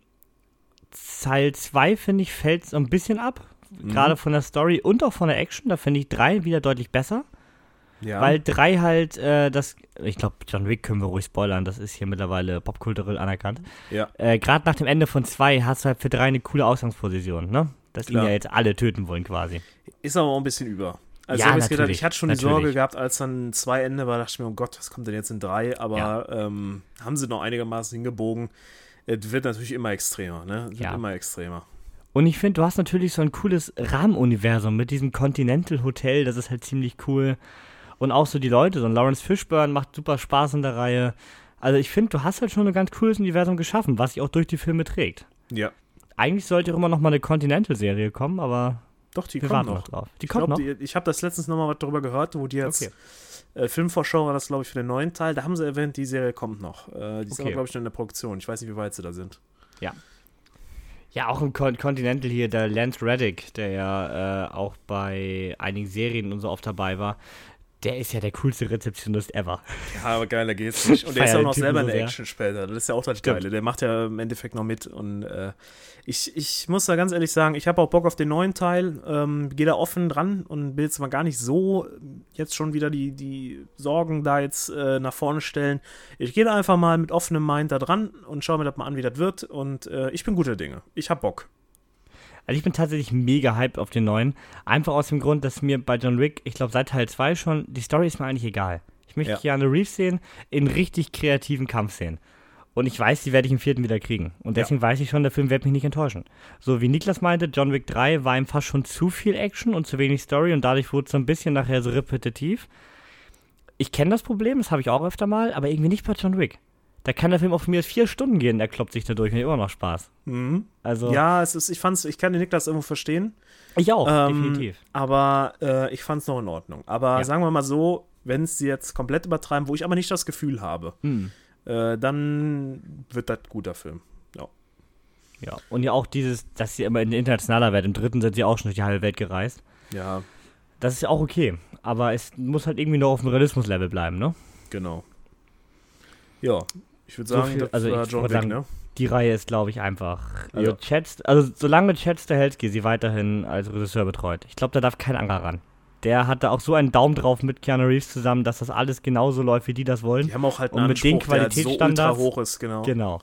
Teil 2, finde ich, fällt so ein bisschen ab. Mhm. Gerade von der Story und auch von der Action. Da finde ich 3 wieder deutlich besser. Ja. Weil 3 halt, äh, das, ich glaube, John Wick können wir ruhig spoilern, das ist hier mittlerweile popkulturell anerkannt. ja. Äh, Gerade nach dem Ende von 2 hast du halt für 3 eine coole Ausgangsposition, ne? Dass ihn Klar. ja jetzt alle töten wollen quasi. Ist aber auch ein bisschen über. Also Ja, ich, gedacht, ich hatte schon die natürlich. Sorge gehabt, als dann zwei Ende war, dachte ich mir, oh Gott, was kommt denn jetzt in drei? Aber Ja. ähm, haben sie noch einigermaßen hingebogen. Es wird natürlich immer extremer, ne? Es Ja. wird immer extremer. Und ich finde, du hast natürlich so ein cooles Rahmenuniversum mit diesem Continental Hotel, das ist halt ziemlich cool. Und auch so die Leute, so ein Lawrence Fishburne macht super Spaß in der Reihe. Also ich finde, du hast halt schon ein ganz cooles Universum geschaffen, was sich auch durch die Filme trägt. Ja. Eigentlich sollte immer noch mal eine Continental-Serie kommen, aber Doch, die wir warten noch noch. drauf. Die Ich, kommt glaub, noch? die, ich habe das letztens nochmal was darüber gehört, wo die jetzt Okay. äh, Filmvorschau war das, glaube ich, für den neuen Teil. Da haben sie erwähnt, die Serie kommt noch. Äh, die ist Okay. aber, glaube ich, noch in der Produktion. Ich weiß nicht, wie weit sie da sind. Ja, auch im Con Continental hier, der Lance Reddick, der ja äh, auch bei einigen Serien und so oft dabei war, Der ist ja der coolste Rezeptionist ever. Ja, aber geiler geht's nicht. Und der ist ja auch noch Typen selber so in der sehr. Action später. Das ist ja auch das Stimmt. Geile. Der macht ja im Endeffekt noch mit. Und äh, ich, ich muss da ganz ehrlich sagen, ich habe auch Bock auf den neuen Teil. Ähm, Gehe da offen dran und will jetzt mal gar nicht so jetzt schon wieder die, die Sorgen da jetzt äh, nach vorne stellen. Ich gehe da einfach mal mit offenem Mind da dran und schaue mir das mal an, wie das wird. Und äh, ich bin guter Dinge. Ich hab Bock. Also ich bin tatsächlich mega hyped auf den neuen. Einfach aus dem Grund, dass mir bei John Wick, ich glaube seit Teil 2 schon, die Story ist mir eigentlich egal. Ich möchte Ja. Keanu Reeves sehen in richtig kreativen Kampfszenen. Und ich weiß, die werde ich im vierten wieder kriegen. Und deswegen weiß ich schon, der Film wird mich nicht enttäuschen. So wie Niklas meinte, John Wick 3 war ihm fast schon zu viel Action und zu wenig Story und dadurch wurde es so ein bisschen nachher so repetitiv. Ich kenne das Problem, das habe ich auch öfter mal, aber irgendwie nicht bei John Wick. Da kann der Film auch von mir vier Stunden gehen, der kloppt sich da durch und hat immer noch Spaß. Mhm. Also, Ja, es ist, ich fand's, ich kann den Niklas irgendwo verstehen. ich auch, Ähm, definitiv. Aber äh, ich fand es noch in Ordnung. Aber Ja. sagen wir mal so, wenn es sie jetzt komplett übertreiben, wo ich aber nicht das Gefühl habe, Hm. äh, dann wird das ein guter Film. Ja. Ja, und ja auch dieses, dass sie immer in internationaler Welt, im dritten sind sie auch schon durch die halbe Welt gereist. Ja, Das ist ja auch okay, aber es muss halt irgendwie noch auf dem Realismus-Level bleiben, ne? genau. Ja, ich würde So sagen, viel- das also ich John Wick, sagen, ne? Die Reihe ist, glaube ich, einfach. Also, Ja. Chad, also solange Chad Stahelski sie weiterhin als Regisseur betreut, ich glaube, da darf kein anderer ran. Der hat da auch so einen Daumen drauf mit Keanu Reeves zusammen, dass das alles genauso läuft, wie die das wollen. Die haben auch halt Und einen mit den Anspruch, der halt so Qualitätsstandards- hoch ist, genau. Genau.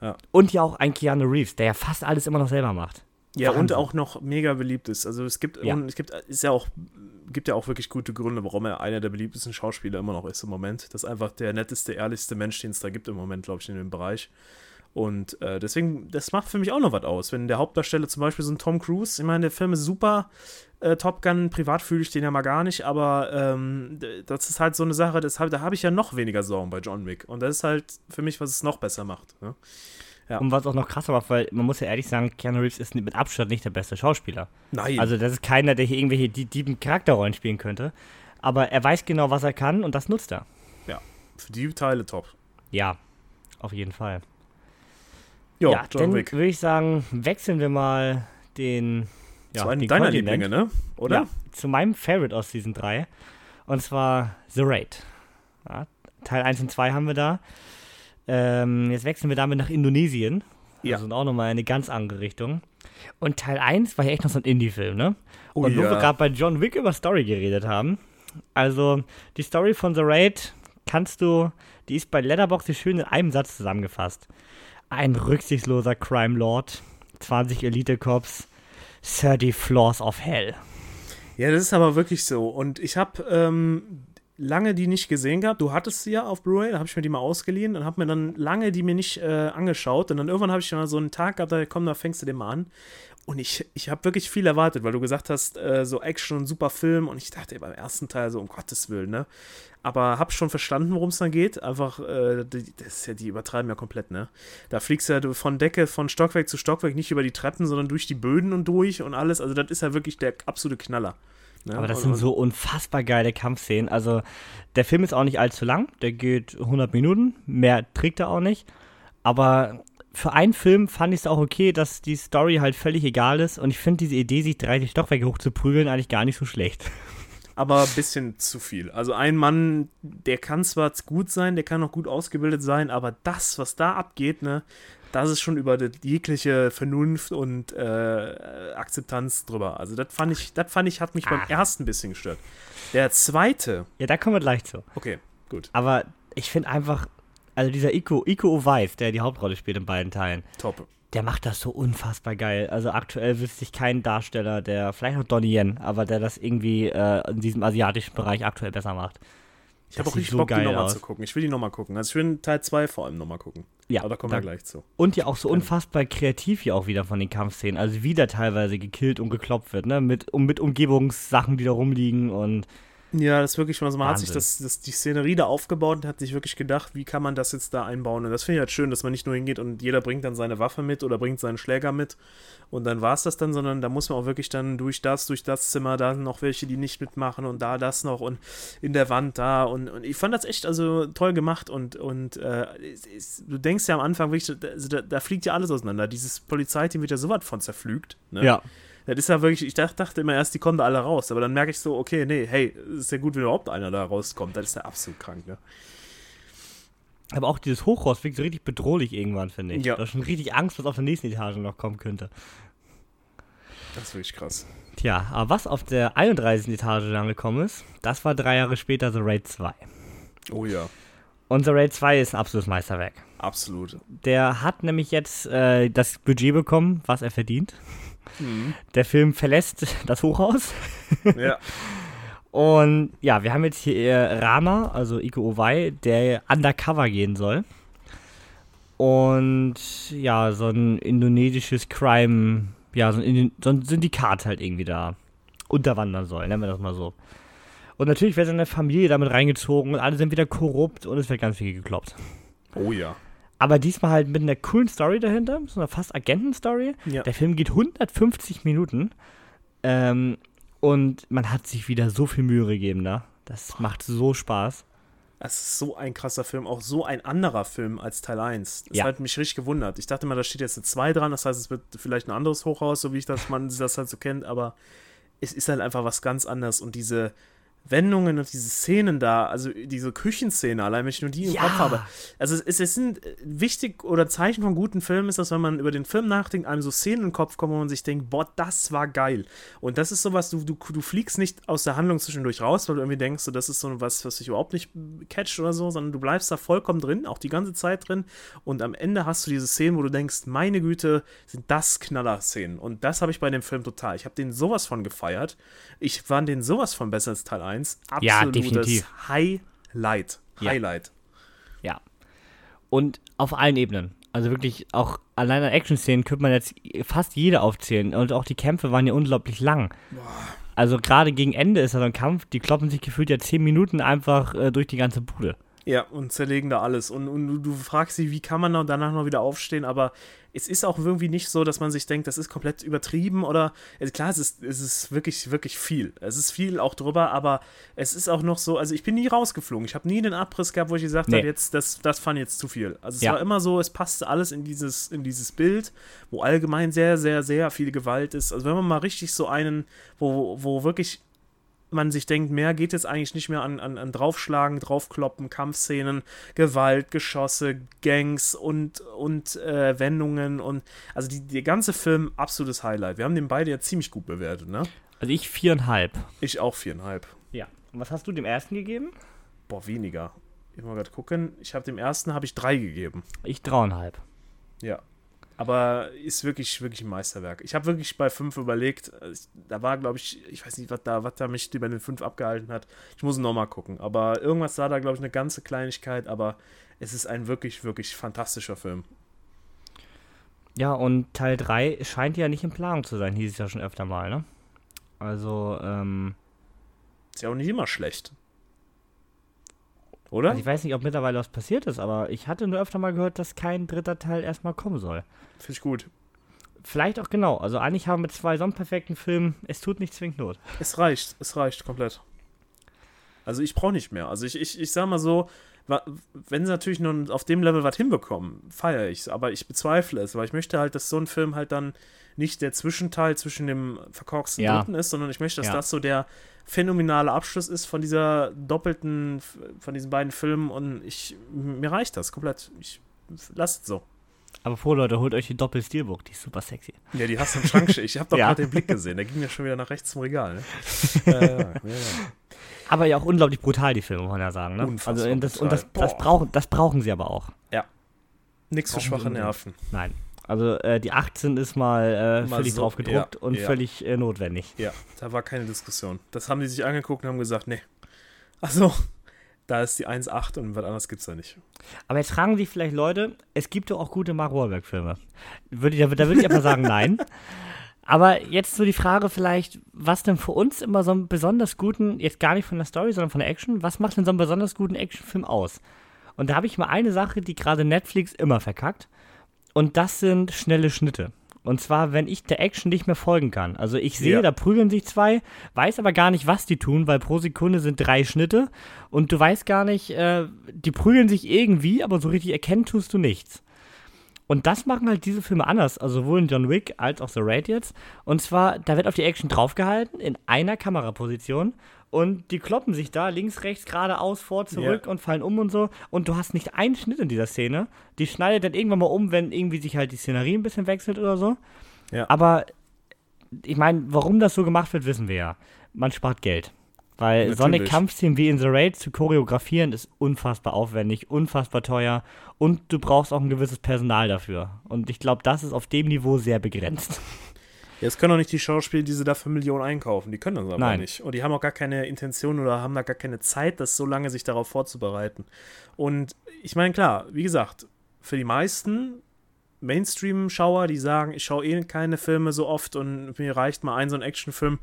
Ja. Und ja auch ein Keanu Reeves, der ja fast alles immer noch selber macht. Ja, und Wahnsinn. auch noch mega beliebt ist. Also es gibt, Ja. und es gibt, ist ja auch, gibt ja auch wirklich gute Gründe, warum er einer der beliebtesten Schauspieler immer noch ist im Moment. Das ist einfach der netteste, ehrlichste Mensch, den es da gibt im Moment, glaube ich, in dem Bereich. Und äh, deswegen, das macht für mich auch noch was aus. Wenn der Hauptdarsteller zum Beispiel so ein Tom Cruise, ich meine, der Film ist super, äh, Top Gun, privat fühle ich den ja mal gar nicht, aber ähm, das ist halt so eine Sache, das hab, da habe ich ja noch weniger Sorgen bei John Wick. Und das ist halt für mich, was es noch besser macht. Ne? Ja. Und was auch noch krasser macht, weil man muss ja ehrlich sagen, Keanu Reeves ist mit Abstand nicht der beste Schauspieler. Nein. Also das ist keiner, der hier irgendwelche die, dieben Charakterrollen spielen könnte. Aber er weiß genau, was er kann und das nutzt er. für die Teile top. Ja, auf jeden Fall. Jo, ja, John dann würde ich sagen, wechseln wir mal den, ja, zu einem deiner Kontinent. Lieblinge, ne? Oder? Ja, zu meinem Favorite aus Season 3. Und zwar The Raid. Ja, Teil 1 und 2 haben wir da. Ähm, jetzt wechseln wir damit nach Indonesien. Ja. Also auch nochmal eine ganz andere Richtung. Und Teil 1 war ja echt noch so ein Indie-Film, ne? Oh und wo ja. wir gerade bei John Wick über Story geredet haben. Also, die Story von The Raid kannst du, die ist bei Letterboxd schön in einem Satz zusammengefasst. Ein rücksichtsloser Crime Lord, 20 Elite-Cops, 30 Floors of Hell. Ja, das ist aber wirklich so. Und ich habe ähm, lange die nicht gesehen gehabt. Du hattest sie ja auf Blu-ray, da habe ich mir die mal ausgeliehen und habe mir dann lange die mir nicht äh, angeschaut. Und dann irgendwann habe ich mal so einen Tag gehabt, da komm, da fängst du den mal an. Und ich, ich habe wirklich viel erwartet, weil du gesagt hast, äh, so Action und super Film. Und ich dachte beim ersten Teil so, um Gottes Willen, ne? Aber habe schon verstanden, worum es dann geht. Einfach, äh, die, das ja, die übertreiben ja komplett, ne? Da fliegst du ja von Decke, von Stockwerk zu Stockwerk, nicht über die Treppen, sondern durch die Böden und durch und alles. Also, das ist ja wirklich der absolute Knaller. Ne? Aber das Und- sind so unfassbar geile Kampfszenen. Also, der Film ist auch nicht allzu lang. Der geht 100 Minuten. Mehr trägt er auch nicht. Aber für einen Film fand ich es auch okay, dass die Story halt völlig egal ist. Und ich finde diese Idee, sich 30 Stockwerke hochzuprügeln, eigentlich gar nicht so schlecht. aber ein bisschen zu viel. Also ein Mann, der kann zwar gut sein, der kann auch gut ausgebildet sein, aber das, was da abgeht, ne, das ist schon über jegliche Vernunft und äh, Akzeptanz drüber. Also das fand ich, das fand ich, hat mich beim Ah. ersten ein bisschen gestört. Der zweite, Ja, da kommen wir gleich zu. okay, gut, Aber ich finde einfach, also dieser Iko, Iko Weiss, der die Hauptrolle spielt in beiden Teilen, top. der macht das so unfassbar geil. Also aktuell wüsste ich keinen Darsteller, der, vielleicht noch Donnie Yen, aber der das irgendwie äh, in diesem asiatischen Bereich aktuell besser macht. Ich habe auch richtig so Bock, die nochmal zu gucken. Ich will die nochmal gucken. Also ich will Teil 2 vor allem nochmal gucken. Ja, Aber da kommen da- wir gleich zu. Und ja auch so unfassbar kreativ hier auch wieder von den Kampfszenen. Also wieder teilweise gekillt und gekloppt wird, ne? Mit, um, mit Umgebungssachen, die da rumliegen und Ja, das ist wirklich, also man hat sich Wahnsinn. das, das, die Szenerie da aufgebaut und hat sich wirklich gedacht, wie kann man das jetzt da einbauen. Und das finde ich halt schön, dass man nicht nur hingeht und jeder bringt dann seine Waffe mit oder bringt seinen Schläger mit und dann war es das dann, sondern da muss man auch wirklich dann durch das, durch das Zimmer, da sind noch welche, die nicht mitmachen und da das noch und in der Wand da und, und ich fand das echt also toll gemacht und, und äh, es, du denkst ja am Anfang wirklich, also da, da fliegt ja alles auseinander. Dieses Polizeiteam wird ja so was von zerpflügt. Ne? ja. Das ist ja wirklich, ich dacht, dachte immer erst, die kommen da alle raus, aber dann merke ich so, okay, nee, hey, ist ja gut, wenn überhaupt einer da rauskommt. Das ist ja absolut krank, ne? Aber auch dieses Hochhaus wirkt so richtig bedrohlich irgendwann, finde ich. Ja. Da ist schon richtig Angst, was auf der nächsten Etage noch kommen könnte. Das ist wirklich krass. Tja, aber was auf der 31. Etage angekommen ist, das war drei Jahre später The Raid 2. Oh ja, Und The Raid 2 ist ein absolutes Meisterwerk. absolut. Der hat nämlich jetzt äh, das Budget bekommen, was er verdient. Mhm. Der Film verlässt [LAUGHS] das Hochhaus. Ja, [LAUGHS] Und ja, wir haben jetzt hier Rama, also Iko Owai, der undercover gehen soll. Und ja, so ein indonesisches Crime, ja, so ein, so ein Syndikat halt irgendwie da unterwandern soll, nennen wir das mal so. Und natürlich wird seine Familie damit reingezogen und alle sind wieder korrupt und es wird ganz viel gekloppt. oh ja. Aber diesmal halt mit einer coolen Story dahinter, so einer fast Agenten-Story. Ja. Der Film geht 150 Minuten. Ähm, und man hat sich wieder so viel Mühe gegeben da. Das macht so Spaß. Es ist so ein krasser Film, auch so ein anderer Film als Teil 1. Das Ja. hat mich richtig gewundert. Ich dachte mal, da steht jetzt eine 2 dran, das heißt, es wird vielleicht ein anderes Hochhaus, so wie ich das, man das halt so kennt, aber es ist halt einfach was ganz anderes und diese Wendungen und diese Szenen da, also diese Küchenszene, allein wenn ich nur die im Ja. Kopf habe. Also es, es sind äh, wichtig oder Zeichen von guten Filmen ist, dass wenn man über den Film nachdenkt, einem so Szenen in den Kopf kommen, wo man sich denkt, boah, das war geil. Und das ist sowas, du, du, du fliegst nicht aus der Handlung zwischendurch raus, weil du irgendwie denkst, so, das ist so was, was dich überhaupt nicht catcht oder so, sondern du bleibst da vollkommen drin, auch die ganze Zeit drin. Und am Ende hast du diese Szenen, wo du denkst, meine Güte, sind das Knaller-Szenen. Und das habe ich bei dem Film total. Ich habe den sowas von gefeiert. Ich fand den sowas von besser als Teil 1. Ja, Absolutes definitiv. Highlight. Ja. Highlight. Ja. Und auf allen Ebenen. Also wirklich auch allein an Action-Szenen könnte man jetzt fast jede aufzählen. Und auch die Kämpfe waren ja unglaublich lang. Also gerade gegen Ende ist da so ein Kampf, die kloppen sich gefühlt ja 10 Minuten einfach äh, durch die ganze Bude. Ja, und zerlegen da alles. Und, und du, du fragst dich, wie kann man da danach noch wieder aufstehen, aber es ist auch irgendwie nicht so, dass man sich denkt, das ist komplett übertrieben oder also klar, es ist, es ist wirklich, wirklich viel. Es ist viel auch drüber, aber es ist auch noch so, also ich bin nie rausgeflogen. Ich habe nie den Abriss gehabt, wo ich gesagt Nee. habe, jetzt, das, das fand jetzt zu viel. Also es Ja. war immer so, es passte alles in dieses, in dieses Bild, wo allgemein sehr, sehr, sehr viel Gewalt ist. Also wenn man mal richtig so einen, wo, wo wirklich man sich denkt, mehr geht jetzt eigentlich nicht mehr an, an, an Draufschlagen, Draufkloppen, Kampfszenen, Gewalt, Geschosse, Gangs und, und äh, Wendungen und also die, der ganze Film absolutes Highlight. Wir haben den beide ja ziemlich gut bewertet, ne? Also ich viereinhalb. Ich auch viereinhalb. Ja. Und was hast du dem ersten gegeben? Boah, weniger. Ich muss mal gerade gucken. Ich habe dem ersten habe ich drei gegeben. Ich dreieinhalb. Ja. Aber ist wirklich, wirklich ein Meisterwerk. Ich habe wirklich bei fünf überlegt, äh, da war, glaube ich, ich weiß nicht, was da, was da mich über den fünf abgehalten hat. Ich muss nochmal gucken. Aber irgendwas war da, glaube ich, eine ganze Kleinigkeit, aber es ist ein wirklich, wirklich fantastischer Film. Ja, und Teil 3 scheint ja nicht in Planung zu sein, hieß es ja schon öfter mal, ne? Also, ähm, Ist ja auch nicht immer schlecht. Oder? also ich weiß nicht, ob mittlerweile was passiert ist, aber ich hatte nur öfter mal gehört, dass kein dritter Teil erstmal kommen soll. Finde ich gut. Vielleicht auch genau. Also eigentlich haben wir mit zwei so perfekten Filmen, es tut nicht zwingend Not. Es reicht, es reicht komplett. Also ich brauche nicht mehr. Also ich, ich, ich sag mal so, wenn sie natürlich nur auf dem Level was hinbekommen, feiere ich es. Aber ich bezweifle es, weil ich möchte halt, dass so ein Film halt dann nicht der Zwischenteil zwischen dem verkorksten Ja. Dritten ist, sondern ich möchte, dass Ja. das so der phänomenale Abschluss ist von dieser doppelten, von diesen beiden Filmen und ich, mir reicht das komplett. Ich lasse es so. Aber vor, Leute, holt euch die Doppel-Steelbook, die ist super sexy. Ja, die hast du im Schrank. Ich habe doch [LAUGHS] Ja. gerade den Blick gesehen. Der ging ja schon wieder nach rechts zum Regal. Ne? [LAUGHS] ja, ja, ja. Aber ja auch unglaublich brutal, die Filme, muss man ja sagen, ne? Unfassbar also das, und das, das, brauchen, das brauchen sie aber auch. Nix für Brauchen wir schwache. Nerven. Nein. Also äh, die 18 ist mal, äh, Mal völlig so, drauf gedruckt ja, und ja. völlig äh, notwendig. Ja, da war keine Diskussion. Das haben die sich angeguckt und haben gesagt, nee. Also, da ist die 1,8 und was anderes gibt's da nicht. Aber jetzt fragen sich vielleicht Leute, es gibt doch auch gute Mark Wahlberg-Filme. Würde, ich- da, da würde ich aber sagen, nein. [LAUGHS] Aber jetzt so die Frage vielleicht, was denn für uns immer so einen besonders guten, jetzt gar nicht von der Story, sondern von der Action, was macht denn so einen besonders guten Actionfilm aus? Und da habe ich mal eine Sache, die gerade Netflix immer verkackt. Und das sind schnelle Schnitte. Und zwar, wenn ich der Action nicht mehr folgen kann. Also ich sehe, Ja. da prügeln sich zwei, weiß aber gar nicht, was die tun, weil pro Sekunde sind drei Schnitte und du weißt gar nicht, äh, die prügeln sich irgendwie, aber so richtig erkennen tust du nichts. Und das machen halt diese Filme anders, also sowohl in John Wick als auch The Raid jetzt. Und zwar, da wird auf die Action draufgehalten, in einer Kameraposition. Und die kloppen sich da links, rechts, geradeaus, vor, zurück Ja. und fallen um und so. Und du hast nicht einen Schnitt in dieser Szene. Die schneidet dann irgendwann mal um, wenn irgendwie sich halt die Szenerie ein bisschen wechselt oder so. Ja. Aber ich meine, warum das so gemacht wird, wissen wir ja. Man spart Geld. Weil so eine Natürlich. Kampfszene wie in The Raid zu choreografieren ist unfassbar aufwendig, unfassbar teuer und du brauchst auch ein gewisses Personal dafür. Und ich glaube, das ist auf dem Niveau sehr begrenzt. Jetzt können auch nicht die Schauspieler, die sie da für Millionen einkaufen. Die können das aber Nein. nicht. Und die haben auch gar keine Intention oder haben da gar keine Zeit, das so lange sich darauf vorzubereiten. Und ich meine, klar, wie gesagt, für die meisten Mainstream-Schauer, die sagen, ich schaue eh keine Filme so oft und mir reicht mal ein so ein Actionfilm,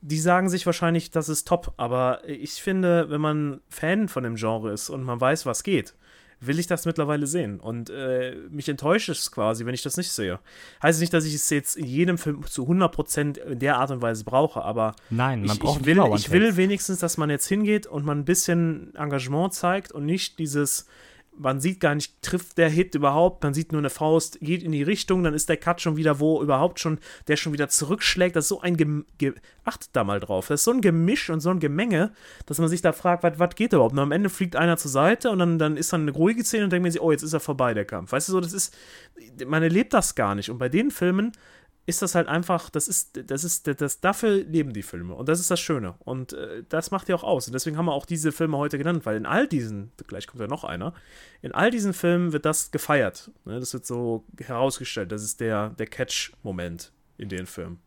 die sagen sich wahrscheinlich, das ist top. Aber ich finde, wenn man Fan von dem Genre ist und man weiß, was geht, will ich das mittlerweile sehen. Und äh, mich enttäuscht es quasi, wenn ich das nicht sehe. Heißt nicht, dass ich es jetzt in jedem Film zu 100% in der Art und Weise brauche, aber Nein, man ich, braucht ich, will, ich will wenigstens, dass man jetzt hingeht und man ein bisschen Engagement zeigt und nicht dieses, man sieht gar nicht, trifft der Hit überhaupt, man sieht nur eine Faust, geht in die Richtung, dann ist der Cut schon wieder, wo überhaupt schon, der schon wieder zurückschlägt. Das ist so ein, Gem Ge achtet da mal drauf, das ist so ein Gemisch und so ein Gemenge, dass man sich da fragt, was geht überhaupt? Und am Ende fliegt einer zur Seite und dann, dann ist dann eine ruhige Szene und denkt man sich, oh, jetzt ist er vorbei, der Kampf. Weißt du, so, das ist, man erlebt das gar nicht. Und bei den Filmen ist das halt einfach, das ist, das ist, das, dafür leben die Filme. Und das ist das Schöne. Und äh, das macht ja auch aus. Und deswegen haben wir auch diese Filme heute genannt, weil in all diesen, gleich kommt ja noch einer, in all diesen Filmen wird das gefeiert. Ne? Das wird so herausgestellt. Das ist der, der Catch-Moment in den Filmen.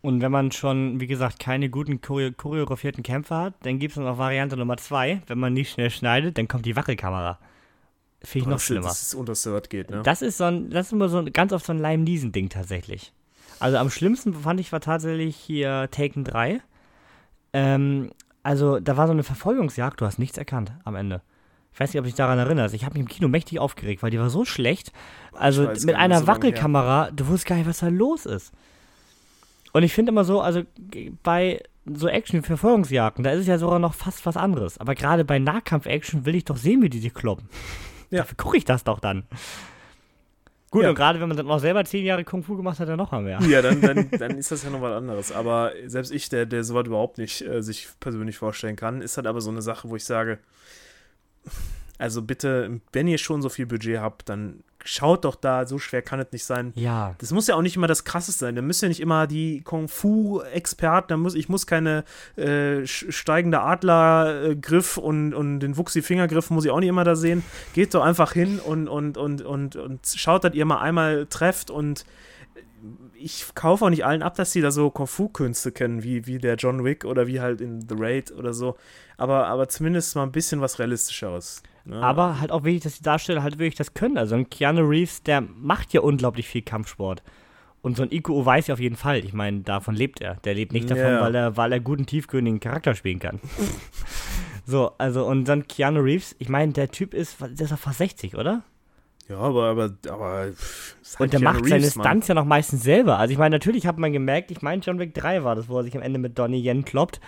Und wenn man schon, wie gesagt, keine guten choreo choreografierten Kämpfe hat, dann gibt es noch Variante Nummer zwei. Wenn man nicht schnell schneidet, dann kommt die Wackelkamera. Finde ich noch das, schlimmer. Das ist unter Third geht, ne? Das ist so ein, das ist immer so ein, ganz oft so ein Lime Neeson-Ding tatsächlich. Also am schlimmsten fand ich war tatsächlich hier Taken 3. Ähm, also da war so eine Verfolgungsjagd, du hast nichts erkannt am Ende. Ich weiß nicht, ob du dich daran erinnerst. Ich habe mich im Kino mächtig aufgeregt, weil die war so schlecht. Also mit einer so lange her. Wackelkamera, du wusstest gar nicht, was da los ist. Und ich finde immer so, also bei so Action-Verfolgungsjagden, da ist es ja sogar noch fast was anderes. Aber gerade bei Nahkampf-Action will ich doch sehen, wie die sich kloppen. Ja. Dafür gucke ich das doch dann. Gut, Ja. und gerade wenn man dann noch selber zehn Jahre Kung Fu gemacht hat, dann noch mal mehr. Ja, dann, dann, [LAUGHS] dann ist das ja noch was anderes. Aber selbst ich, der, der sowas überhaupt nicht äh, sich persönlich vorstellen kann, ist halt aber so eine Sache, wo ich sage, also bitte, wenn ihr schon so viel Budget habt, dann schaut doch da, so schwer kann es nicht sein. Ja. Das muss ja auch nicht immer das Krasseste sein. Da müssen ja nicht immer die Kung-Fu-Experten, da muss, ich muss keine äh, steigende Adlergriff und, und den Wuchsi-Fingergriff muss ich auch nicht immer da sehen. Geht doch einfach hin und, und, und, und, und schaut, dass ihr mal einmal trefft und ich kaufe auch nicht allen ab, dass die da so Kung-Fu-Künste kennen, wie, wie der John Wick oder wie halt in The Raid oder so. Aber, aber zumindest mal ein bisschen was Realistischeres. Aber halt auch wirklich, dass die Darsteller halt wirklich das können. Also ein Keanu Reeves, der macht ja unglaublich viel Kampfsport. Und so ein Iko weiß ja auf jeden Fall. Ich meine, davon lebt er. Der lebt nicht davon, Ja. weil er, weil er guten, tiefgründigen Charakter spielen kann. [LAUGHS] so, also, und dann Keanu Reeves, ich meine, der Typ ist, der ist doch fast 60, oder? ja, aber, aber, aber ist halt Und der Keanu macht seine Reeves. Stunts ja noch meistens selber. Also ich meine, natürlich hat man gemerkt, ich meine, John Wick 3 war das, wo er sich am Ende mit Donnie Yen kloppt.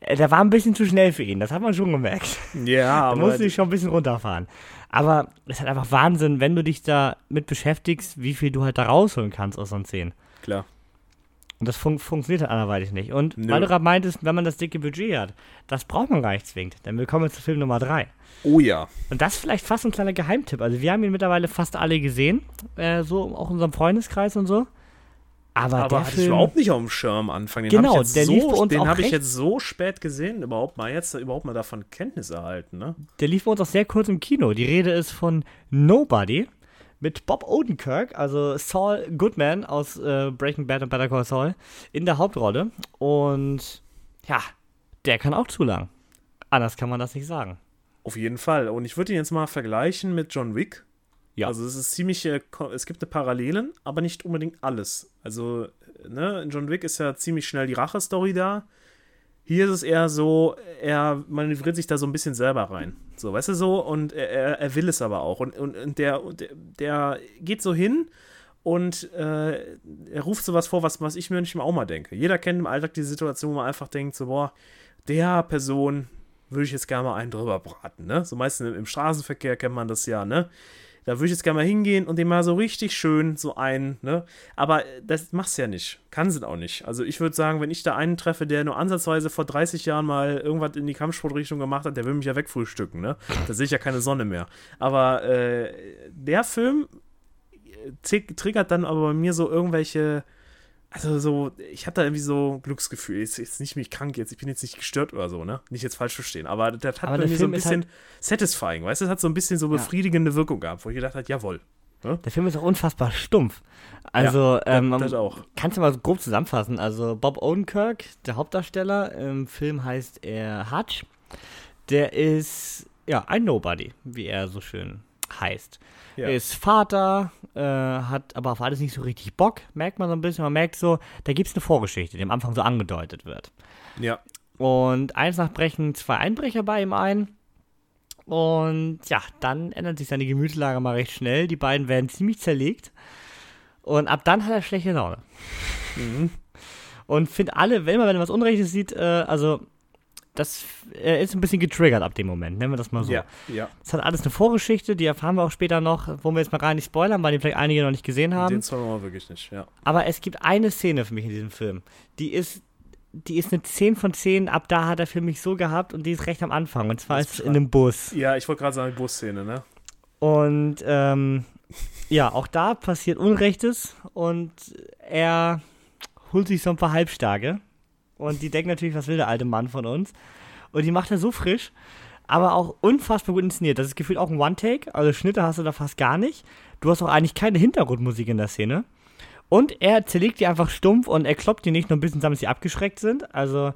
Äh, Der war ein bisschen zu schnell für ihn, das hat man schon gemerkt. Ja, [LAUGHS] Da aber musste ich schon ein bisschen runterfahren. Aber es ist halt einfach Wahnsinn, wenn du dich da mit beschäftigst, wie viel du halt da rausholen kannst aus so einer Szene. klar. Und das fun funktioniert halt anderweitig nicht. Und Nö. weil du gerade meintest, wenn man das dicke Budget hat, das braucht man gar nicht zwingend. Denn wir kommen zu Film Nummer 3. Oh ja. Und das ist vielleicht fast ein kleiner Geheimtipp. Also wir haben ihn mittlerweile fast alle gesehen, äh, so auch in unserem Freundeskreis und so. Aber, Aber der hatte Film, ich überhaupt nicht auf dem Schirm anfangen. Den Genau, der so, lief bei uns Den habe ich jetzt so spät gesehen, überhaupt mal jetzt überhaupt mal davon Kenntnis erhalten, ne? der lief bei uns auch sehr kurz im Kino. Die Rede ist von Nobody mit Bob Odenkirk, also Saul Goodman aus äh, Breaking Bad und Better Call Saul, in der Hauptrolle. Und ja, der kann auch zulangen. Anders kann man das nicht sagen. Auf jeden Fall. Und ich würde ihn jetzt mal vergleichen mit John Wick. Ja. Also es ist ziemlich, äh, es gibt eine Parallelen, aber nicht unbedingt alles. Also, äh, ne, in John Wick ist ja ziemlich schnell die Rache-Story da. Hier ist es eher so, er manövriert sich da so ein bisschen selber rein. So, weißt du so? Und er, er, will es aber auch. Und, und, und der, der, geht so hin und äh, er ruft sowas vor, was, was ich mir nicht auch mal denke. Jeder kennt im Alltag die Situation, wo man einfach denkt, so, boah, der Person würde ich jetzt gerne mal einen drüber braten, ne? So meistens im, im Straßenverkehr kennt man das ja, ne? Da würde ich jetzt gerne mal hingehen und den mal so richtig schön so ein, ne? Aber das machst du ja nicht. Kann sie auch nicht. Also ich würde sagen, wenn ich da einen treffe, der nur ansatzweise vor 30 Jahren mal irgendwas in die Kampfsportrichtung gemacht hat, der will mich ja wegfrühstücken, ne? Da sehe ich ja keine Sonne mehr. Aber äh, der Film äh, triggert dann aber bei mir so irgendwelche also so, ich habe da irgendwie so Glücksgefühl. Jetzt ist nicht mich krank jetzt, ich bin jetzt nicht gestört oder so, ne? Nicht jetzt falsch verstehen. Aber das hat aber bei mir Film so ein bisschen halt satisfying, weißt du? Das hat so ein bisschen so befriedigende ja. Wirkung gehabt, wo ich gedacht habe, jawohl. Ne? Der Film ist auch unfassbar stumpf. Also, ja, ähm, das auch. kannst du mal so grob zusammenfassen. Also, Bob Odenkirk, der Hauptdarsteller, im Film heißt er Hutch. Der ist, ja, ein Nobody, wie er so schön heißt. Ja. Er ist Vater, äh, hat aber auf alles nicht so richtig Bock, merkt man so ein bisschen. Man merkt so, da gibt es eine Vorgeschichte, die am Anfang so angedeutet wird. Ja. Und eins nach brechen zwei Einbrecher bei ihm ein. Und ja, dann ändert sich seine Gemütslage mal recht schnell. Die beiden werden ziemlich zerlegt. Und ab dann hat er schlechte Laune. Mhm. Und findet alle, wenn man, wenn er was Unrechtes sieht, äh, also das äh, ist ein bisschen getriggert ab dem Moment, nennen wir das mal so. Ja, ja. Das hat alles eine Vorgeschichte, die erfahren wir auch später noch, wo wir jetzt mal gar nicht spoilern, weil die vielleicht einige noch nicht gesehen haben. Den spoilern wir wirklich nicht, ja. Aber es gibt eine Szene für mich in diesem Film, die ist, die ist eine 10 von 10, ab da hat er für mich so gehabt und die ist recht am Anfang, und zwar ist es in einem Bus. Ja, ich wollte gerade sagen, Busszene, ne? Und, ähm, ja, auch da passiert Unrechtes und er holt sich so ein paar Halbstarke und die denken natürlich, was will der alte Mann von uns? Und die macht er so frisch, aber auch unfassbar gut inszeniert. Das ist gefühlt auch ein One-Take. Also Schnitte hast du da fast gar nicht. Du hast auch eigentlich keine Hintergrundmusik in der Szene. Und er zerlegt die einfach stumpf und er kloppt die nicht nur ein bisschen, damit sie abgeschreckt sind. Also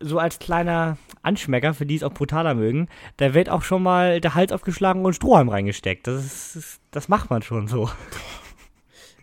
so als kleiner Anschmecker, für die es auch brutaler mögen, da wird auch schon mal der Hals aufgeschlagen und Strohhalm reingesteckt. Das, ist, das macht man schon so. [LAUGHS]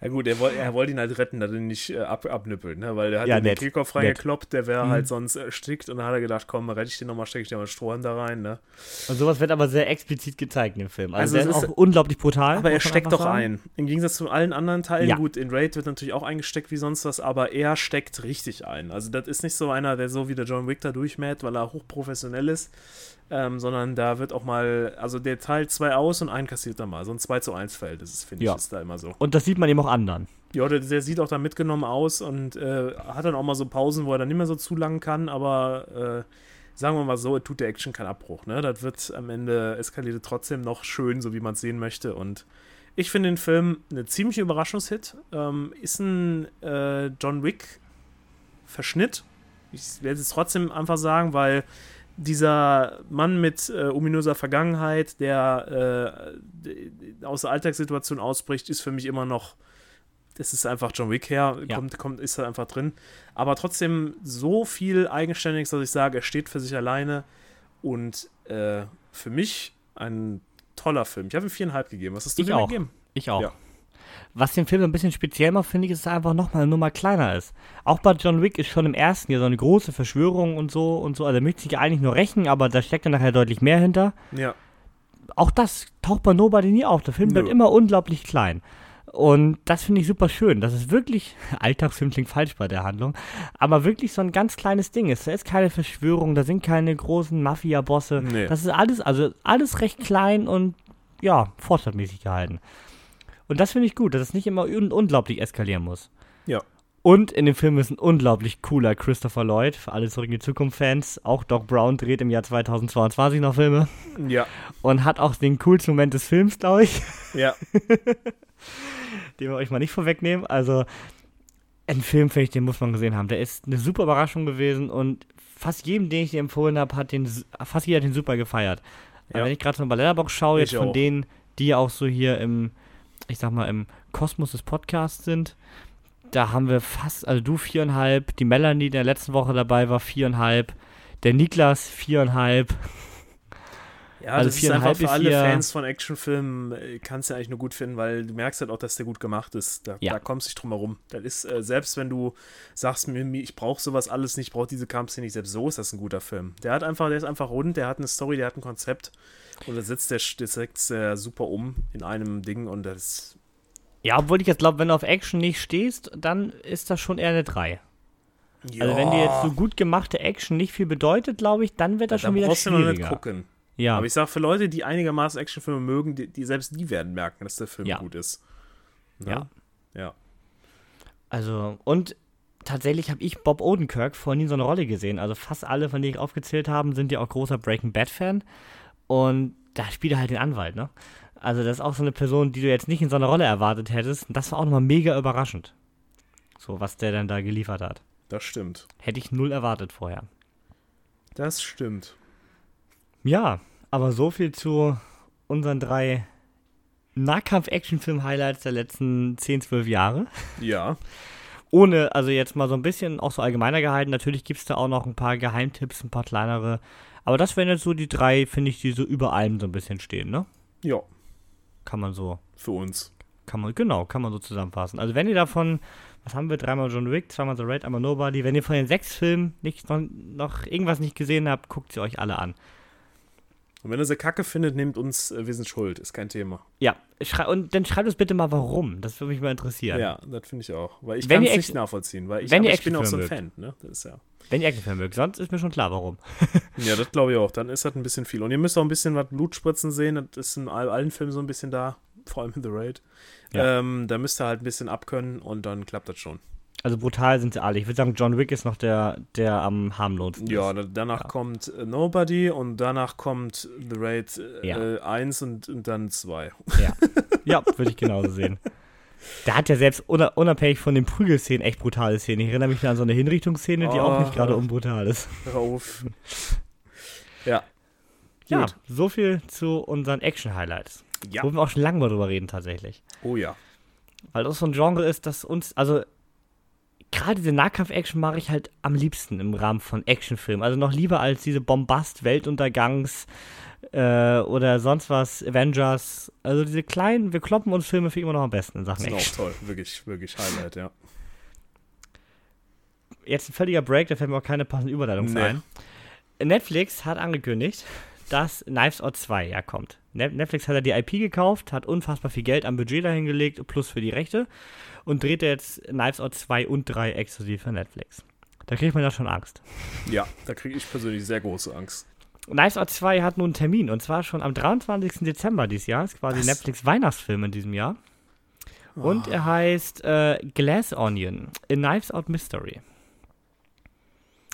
Ja gut, er, wollte, ihn halt retten, dass er ihn nicht äh, ab, abnippelt, ne? weil der hat ja, den Kehlkopf reingekloppt, der wäre mhm. halt sonst erstickt und dann hat er gedacht, komm, rette ich den nochmal, stecke ich dir mal Strohhalm da rein. Ne? Und sowas wird aber sehr explizit gezeigt in dem Film. Also, also der ist auch unglaublich brutal. Aber er steckt doch ein. Im Gegensatz zu allen anderen Teilen, ja. gut, in Raid wird natürlich auch eingesteckt wie sonst was, aber er steckt richtig ein. Also das ist nicht so einer, der so wie der John Wick da durchmäht, weil er hochprofessionell ist ähm, sondern da wird auch mal, also der teilt zwei aus und einen kassiert dann mal. So ein 2 zu 1 Verhältnis, finde ja. ich, ist da immer so. Und das sieht man eben auch anderen. Ja, der, der sieht auch da mitgenommen aus und äh, hat dann auch mal so Pausen, wo er dann nicht mehr so zu lang kann, aber äh, sagen wir mal so, tut der Action keinen Abbruch. Ne? Das wird am Ende eskaliert trotzdem noch schön, so wie man es sehen möchte. Und ich finde den Film eine ziemliche Überraschungshit. Ähm, ist ein äh, John Wick-Verschnitt. Ich werde es trotzdem einfach sagen, weil dieser Mann mit äh, ominöser Vergangenheit, der äh, aus der Alltagssituation ausbricht, ist für mich immer noch, das ist einfach John Wick her, ja. kommt, kommt, ist da einfach drin. Aber trotzdem so viel eigenständig, dass ich sage, er steht für sich alleine und äh, für mich ein toller Film. Ich habe ihm viereinhalb gegeben. Was hast du ich auch. gegeben? Ich auch. Ja. Was den Film so ein bisschen speziell macht, finde ich, ist, dass er einfach nochmal eine Nummer kleiner ist. Auch bei John Wick ist schon im ersten Jahr so eine große Verschwörung und so und so. Also er möchte sich eigentlich nur rächen, aber da steckt dann nachher deutlich mehr hinter. Ja. Auch das taucht bei Nobody nie auf. Der Film Nö. wird immer unglaublich klein. Und das finde ich super schön. Das ist wirklich, [LAUGHS] Alltagsfilm klingt falsch bei der Handlung, aber wirklich so ein ganz kleines Ding ist. Da ist keine Verschwörung, da sind keine großen Mafia-Bosse. Nee. Das ist alles, also alles recht klein und ja, fortschrittmäßig gehalten. Und das finde ich gut, dass es nicht immer un unglaublich eskalieren muss. Ja. Und in dem Film ist ein unglaublich cooler Christopher Lloyd, für alle Zurück in die Zukunft-Fans. Auch Doc Brown dreht im Jahr 2022 noch Filme. Ja. Und hat auch den coolsten Moment des Films, glaube ich. Ja. [LAUGHS] den wir euch mal nicht vorwegnehmen. Also, ein Film, finde ich, den muss man gesehen haben. Der ist eine super Überraschung gewesen und fast jedem, den ich dir empfohlen habe, hat den, fast jeder den super gefeiert. Ja. Wenn ich gerade so bei Letterbox schaue, jetzt von denen, die auch so hier im ich sag mal, im Kosmos des Podcasts sind. Da haben wir fast, also du viereinhalb, die Melanie, die in der letzten Woche dabei war, viereinhalb, der Niklas viereinhalb. Ja, also das ist einfach für alle Fans von Actionfilmen, äh, kannst du eigentlich nur gut finden, weil du merkst halt auch, dass der gut gemacht ist. Da, ja. da kommst du nicht drum herum. Das ist, äh, selbst wenn du sagst, ich brauche sowas alles nicht, ich brauche diese Kampfszene nicht, selbst so ist das ein guter Film. Der hat einfach, der ist einfach rund, der hat eine Story, der hat ein Konzept und da setzt der, der setzt der super um in einem Ding und das. Ja, obwohl ich jetzt glaube, wenn du auf Action nicht stehst, dann ist das schon eher eine 3. Ja. Also wenn dir jetzt so gut gemachte Action nicht viel bedeutet, glaube ich, dann wird das ja, schon wieder schwieriger. Du noch nicht gucken. Ja. Aber ich sag, für Leute, die einigermaßen Actionfilme mögen, die, die selbst die werden merken, dass der Film Ja. gut ist. Ja. Ja. Also, und tatsächlich habe ich Bob Odenkirk vorhin in so eine Rolle gesehen. Also fast alle, von denen ich aufgezählt habe, sind ja auch großer Breaking Bad-Fan. Und da spielt er halt den Anwalt, ne? Also das ist auch so eine Person, die du jetzt nicht in so einer Rolle erwartet hättest. Und das war auch nochmal mega überraschend. So, was der dann da geliefert hat. Das stimmt. Hätte ich null erwartet vorher. Das stimmt. Ja, aber so viel zu unseren drei Nahkampf-Action-Film-Highlights der letzten 10, 12 Jahre. Ja. Ohne, also jetzt mal so ein bisschen auch so allgemeiner gehalten. Natürlich gibt es da auch noch ein paar Geheimtipps, ein paar kleinere. Aber das wären jetzt so die drei, finde ich, die so über allem so ein bisschen stehen, ne? Ja. Kann man so, Für uns. kann man, genau, kann man so zusammenfassen. Also wenn ihr davon, was haben wir, dreimal John Wick, zweimal The Raid, einmal Nobody, wenn ihr von den sechs Filmen nicht, noch, noch irgendwas nicht gesehen habt, guckt sie euch alle an. Und wenn ihr sie kacke findet, nehmt uns, äh, wir sind schuld. Ist kein Thema. Ja, und dann schreibt uns bitte mal, warum. Das würde mich mal interessieren. Ja, das finde ich auch. Weil ich kann es nicht nachvollziehen. Weil ich, wenn aber ich bin auch so ein Fan. Ne? Das ist ja. Wenn ihr Actionfilme mögt, sonst ist mir schon klar, warum. [LAUGHS] Ja, das glaube ich auch. Dann ist das ein bisschen viel. Und ihr müsst auch ein bisschen was Blutspritzen sehen. Das ist in all- allen Filmen so ein bisschen da. Vor allem in The Raid. Ja. Ähm, da müsst ihr halt ein bisschen abkönnen und dann klappt das schon. Also brutal sind sie alle. Ich würde sagen, John Wick ist noch der, der am harmlosesten Ja, ist. da, danach Ja. kommt äh, Nobody und danach kommt The Raid äh, Ja. 1 und, und dann 2. Ja, [LAUGHS] ja würde ich genauso sehen. Der hat ja selbst una- unabhängig von den Prügelszenen echt brutale Szenen. Ich erinnere mich da an so eine Hinrichtungsszene, die auch Oh. nicht gerade unbrutal ist. Hör auf. [LAUGHS] ja. Ja, Gut. so viel zu unseren Action-Highlights. Ja. Wo wir auch schon lange mal drüber reden tatsächlich. Oh ja. Weil das so ein Genre ist, das uns, also gerade diese Nahkampf-Action mache ich halt am liebsten im Rahmen von Actionfilmen. Also noch lieber als diese Bombast-Weltuntergangs- äh, oder sonst was, Avengers. Also diese kleinen, wir kloppen uns Filme für immer noch am besten in Sachen auch Action. toll. Wirklich, wirklich Highlight, ja. Jetzt ein völliger Break, da fällt mir auch keine passende Überleitung Nee. ein. Netflix hat angekündigt, dass Knives Out 2 ja kommt. Ne- Netflix hat ja die IP gekauft, hat unfassbar viel Geld am Budget dahingelegt, plus für die Rechte und dreht jetzt Knives Out 2 und 3 exklusiv für Netflix. Da kriegt man ja schon Angst. Ja, da kriege ich persönlich sehr große Angst. Knives Out 2 hat nun einen Termin und zwar schon am 23. Dezember dieses Jahr. Ist quasi Was? Netflix Weihnachtsfilm in diesem Jahr. Und Ah. er heißt äh, Glass Onion, A Knives Out Mystery.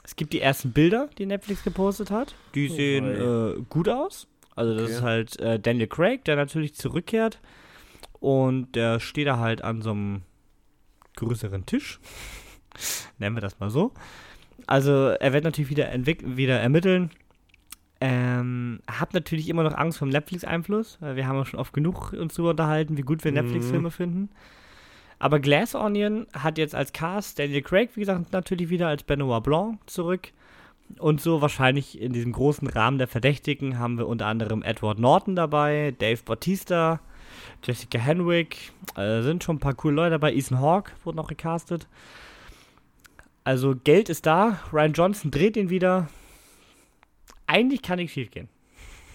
Es gibt die ersten Bilder, die Netflix gepostet hat. Die Oh sehen äh, gut aus. Also das Okay. ist halt äh, Daniel Craig, der natürlich zurückkehrt. Und der steht da halt an so einem größeren Tisch. Nennen wir das mal so. Also er wird natürlich wieder, wieder ermitteln. Ähm, hab natürlich immer noch Angst vom Netflix-Einfluss. weil Wir haben ja schon oft genug uns darüber unterhalten, wie gut wir Mhm. Netflix-Filme finden. Aber Glass Onion hat jetzt als Cast Daniel Craig, wie gesagt, natürlich wieder als Benoit Blanc zurück. Und so wahrscheinlich in diesem großen Rahmen der Verdächtigen haben wir unter anderem Edward Norton dabei, Dave Bautista, Jessica Henwick, äh, sind schon ein paar coole Leute dabei. Ethan Hawke wurde noch gecastet. Also Geld ist da, Ryan Johnson dreht ihn wieder. Eigentlich kann nichts schief gehen.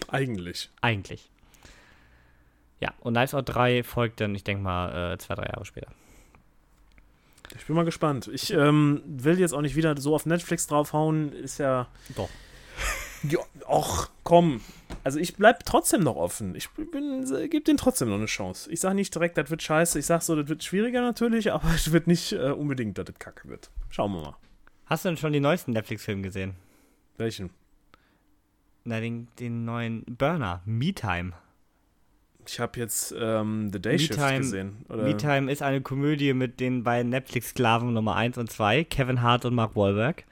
Eigentlich. Eigentlich. Ja, und Knives Out 3 folgt dann, ich denke mal, äh, zwei, drei Jahre später. Ich bin mal gespannt. Ich ähm, will jetzt auch nicht wieder so auf Netflix draufhauen. Ist ja. Doch. Ja, och, komm. Also ich bleib trotzdem noch offen. Ich bin, gebe denen trotzdem noch eine Chance. Ich sage nicht direkt, das wird scheiße. Ich sage so, das wird schwieriger natürlich, [LAUGHS] aber es wird nicht äh, unbedingt, dass das kacke wird. Schauen wir mal. Hast du denn schon die neuesten Netflix-Filme gesehen? Welchen? Na, den, den neuen Burner, Me Time. Ich habe jetzt ähm, The Day Me Shift Time- gesehen. Oder? Me Time ist eine Komödie mit den beiden Netflix-Sklaven Nummer 1 und 2, Kevin Hart und Mark Wahlberg.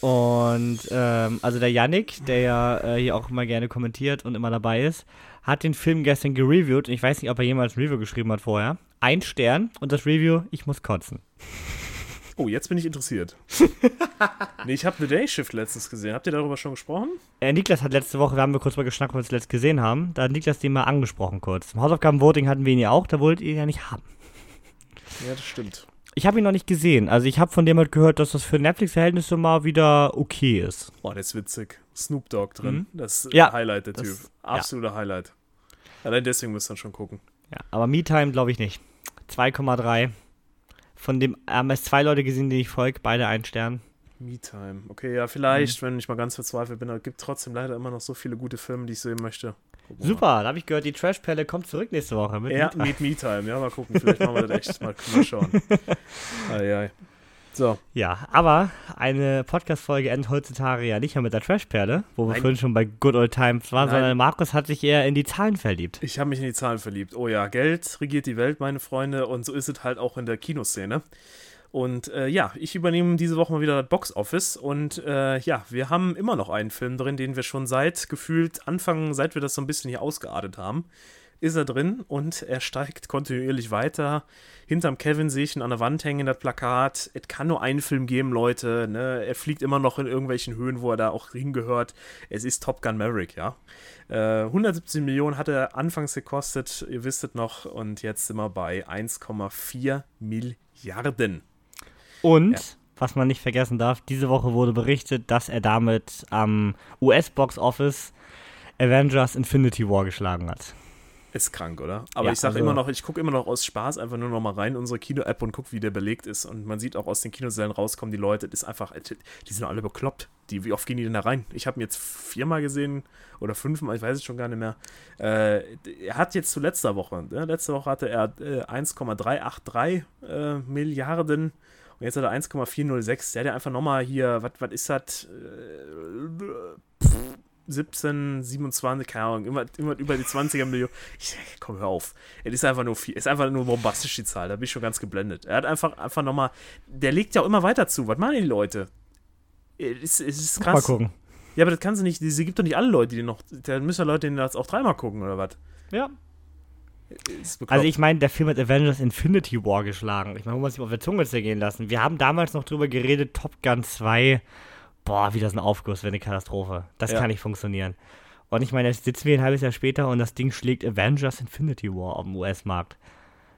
Und ähm, also der Yannick, der ja äh, hier auch immer gerne kommentiert und immer dabei ist, hat den Film gestern gereviewt. Und ich weiß nicht, ob er jemals ein Review geschrieben hat vorher. Ein Stern und das Review, ich muss kotzen. Oh, jetzt bin ich interessiert. [LAUGHS] nee, ich habe The Day Shift letztens gesehen. Habt ihr darüber schon gesprochen? Äh, Niklas hat letzte Woche, da haben wir kurz mal geschnackt, was wir zuletzt gesehen haben. Da hat Niklas den mal angesprochen kurz. Im Hausaufgaben-Voting hatten wir ihn ja auch, da wollt ihr ihn ja nicht haben. Ja, das stimmt. Ich habe ihn noch nicht gesehen. Also ich habe von dem halt gehört, dass das für Netflix-Verhältnisse mal wieder okay ist. Boah, der ist witzig. Snoop Dogg drin. Das ist Ja, Highlight, der das- Typ. ja. Absoluter Highlight. Allein deswegen müsst ihr schon gucken. Ja, aber MeTime glaube ich nicht. 2,3. Von dem haben es zwei Leute gesehen, die ich folge, beide ein Stern. Me-Time. Okay, ja, vielleicht, mhm. wenn ich mal ganz verzweifelt bin, aber es gibt trotzdem leider immer noch so viele gute Filme, die ich sehen möchte. Super, da habe ich gehört, die Trashperle kommt zurück nächste Woche. Mit ja, Meet Me Time. Ja, mal gucken. Vielleicht machen wir das echt mal, mal schauen. [LAUGHS] Ei, ei. So. Ja, aber eine Podcast-Folge endet heutzutage ja nicht mehr mit der Trashperle, wo wir Nein. vorhin schon bei Good Old Times waren, Nein. sondern Markus hat sich eher in die Zahlen verliebt. Ich habe mich in die Zahlen verliebt. Oh ja, Geld regiert die Welt, meine Freunde, und so ist es halt auch in der Kinoszene. Und äh, ja, ich übernehme diese Woche mal wieder das Box Office und äh, ja, wir haben immer noch einen Film drin, den wir schon seit gefühlt Anfang, seit wir das so ein bisschen hier ausgeartet haben, ist er drin und er steigt kontinuierlich weiter. Hinterm Kevin sehe ich ihn an der Wand hängen, das Plakat. Es kann nur einen Film geben, Leute. Ne? Er fliegt immer noch in irgendwelchen Höhen, wo er da auch hingehört. Es ist Top Gun Maverick, ja. Äh, 117 Millionen hat er anfangs gekostet, ihr wisstet noch, und jetzt sind wir bei 1,4 Milliarden. Und, ja. was man nicht vergessen darf, diese Woche wurde berichtet, dass er damit am US-Box Office Avengers Infinity War geschlagen hat. Ist krank, oder? Aber ja, ich sage also immer noch, ich gucke immer noch aus Spaß einfach nur noch mal rein in unsere Kino-App und gucke, wie der belegt ist. Und man sieht auch aus den Kinosälen rauskommen, die Leute, das ist einfach, die sind alle bekloppt. Die, wie oft gehen die denn da rein? Ich habe ihn jetzt viermal gesehen oder fünfmal, ich weiß es schon gar nicht mehr. Äh, er hat jetzt zu letzter Woche, ne? letzte Woche hatte er äh, 1,383 äh, Milliarden und jetzt hat er 1,406. Der hat ja einfach nochmal hier, was ist das? Äh, 17, 27, keine Ahnung, immer, immer über die 20er Millionen. Ich, komm, hör auf. Es ist einfach nur viel, ist einfach nur bombastisch die Zahl, da bin ich schon ganz geblendet. Er hat einfach, einfach nochmal, der legt ja auch immer weiter zu. Was machen die Leute? Es, es ist krass. Mal gucken. Ja, aber das kannst du nicht, sie gibt doch nicht alle Leute, die noch, da müssen ja Leute, die das auch dreimal gucken, oder was? Ja, also ich meine, der Film hat Avengers Infinity War geschlagen. Ich meine, wo man sich auf der Zunge zergehen lassen. Wir haben damals noch drüber geredet, Top Gun 2, boah, wie das ein Aufguss, wäre eine Katastrophe. Das ja. kann nicht funktionieren. Und ich meine, jetzt sitzen wir ein halbes Jahr später und das Ding schlägt Avengers Infinity War auf dem US-Markt.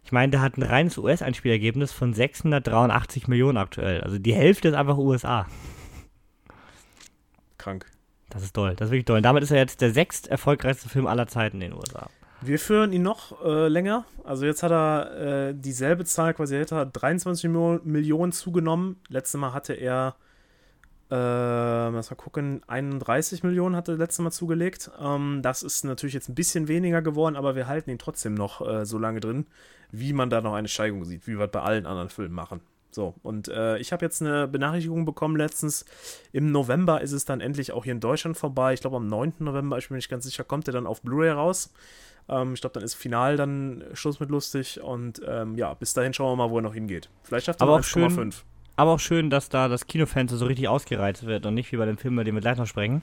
Ich meine, der hat ein reines US-Einspielergebnis von 683 Millionen aktuell. Also die Hälfte ist einfach USA. Krank. Das ist toll, das ist wirklich toll. Und damit ist er jetzt der sechst erfolgreichste Film aller Zeiten in den USA. Wir führen ihn noch äh, länger. Also jetzt hat er äh, dieselbe Zahl, quasi er 23 Millionen zugenommen. Letztes Mal hatte er, äh, lass mal gucken, 31 Millionen hat er letztes Mal zugelegt. Ähm, das ist natürlich jetzt ein bisschen weniger geworden, aber wir halten ihn trotzdem noch äh, so lange drin, wie man da noch eine Steigung sieht, wie wir bei allen anderen Filmen machen. So, und äh, ich habe jetzt eine Benachrichtigung bekommen letztens. Im November ist es dann endlich auch hier in Deutschland vorbei. Ich glaube, am 9. November, ich bin nicht ganz sicher, kommt er dann auf Blu-ray raus. Ähm, ich glaube, dann ist Final dann Schluss mit lustig und ähm, ja, bis dahin schauen wir mal, wo er noch hingeht. Vielleicht schafft er 1,5. Aber auch schön, dass da das Kinofenster so richtig ausgereizt wird und nicht wie bei den Filmen, die wir gleich noch sprechen,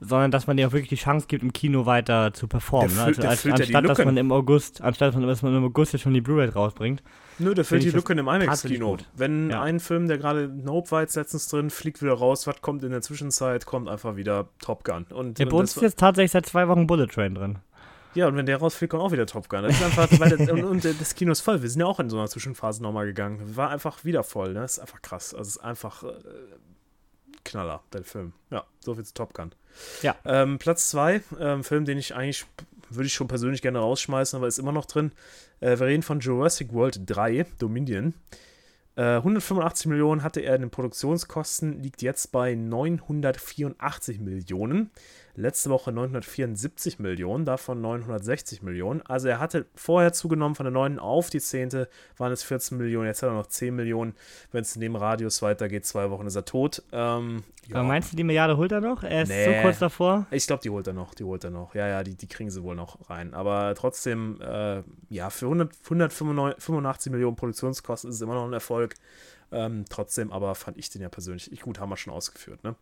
sondern dass man dir auch wirklich die Chance gibt, im Kino weiter zu performen. Der ne? also, als, anstatt, dass man im August, anstatt dass man im August jetzt schon die Blu-ray rausbringt. Nö, der füllt die Lücken im IMAX-Kino. Wenn ja. ein Film, der gerade Nope war jetzt letztens drin, fliegt wieder raus, was kommt in der Zwischenzeit, kommt einfach wieder Top Gun. Und, der bei uns ist jetzt tatsächlich seit zwei Wochen Bullet Train drin. Ja, und wenn der rausfliegt, kommt auch wieder Top Gun. Das ist einfach, weil das, und, und, das Kino ist voll. Wir sind ja auch in so einer Zwischenphase nochmal gegangen. War einfach wieder voll. Ne? Das ist einfach krass. Also es ist einfach äh, Knaller, der Film. Ja, so viel zu Top Gun. Ja. Ähm, Platz 2, ähm, Film, den ich eigentlich, würde ich schon persönlich gerne rausschmeißen, aber ist immer noch drin. Äh, wir reden von Jurassic World 3, Dominion. 185 äh, Millionen hatte er in den Produktionskosten, liegt jetzt bei 984 Millionen. Letzte Woche 974 Millionen, davon 960 Millionen. Also er hatte vorher zugenommen von der 9. auf die 10. waren es 14 Millionen, jetzt hat er noch 10 Millionen. Wenn es in dem Radius weitergeht, zwei Wochen ist er tot. Ähm, ja. Aber meinst du, die Milliarde holt er noch? Er ist nee. so kurz davor? Ich glaube, die holt er noch, die holt er noch. Ja, ja, die, die kriegen sie wohl noch rein. Aber trotzdem, äh, ja, für 100, 185 Millionen Produktionskosten ist es immer noch ein Erfolg. Ähm, trotzdem aber fand ich den ja persönlich, ich, gut, haben wir schon ausgeführt, ne?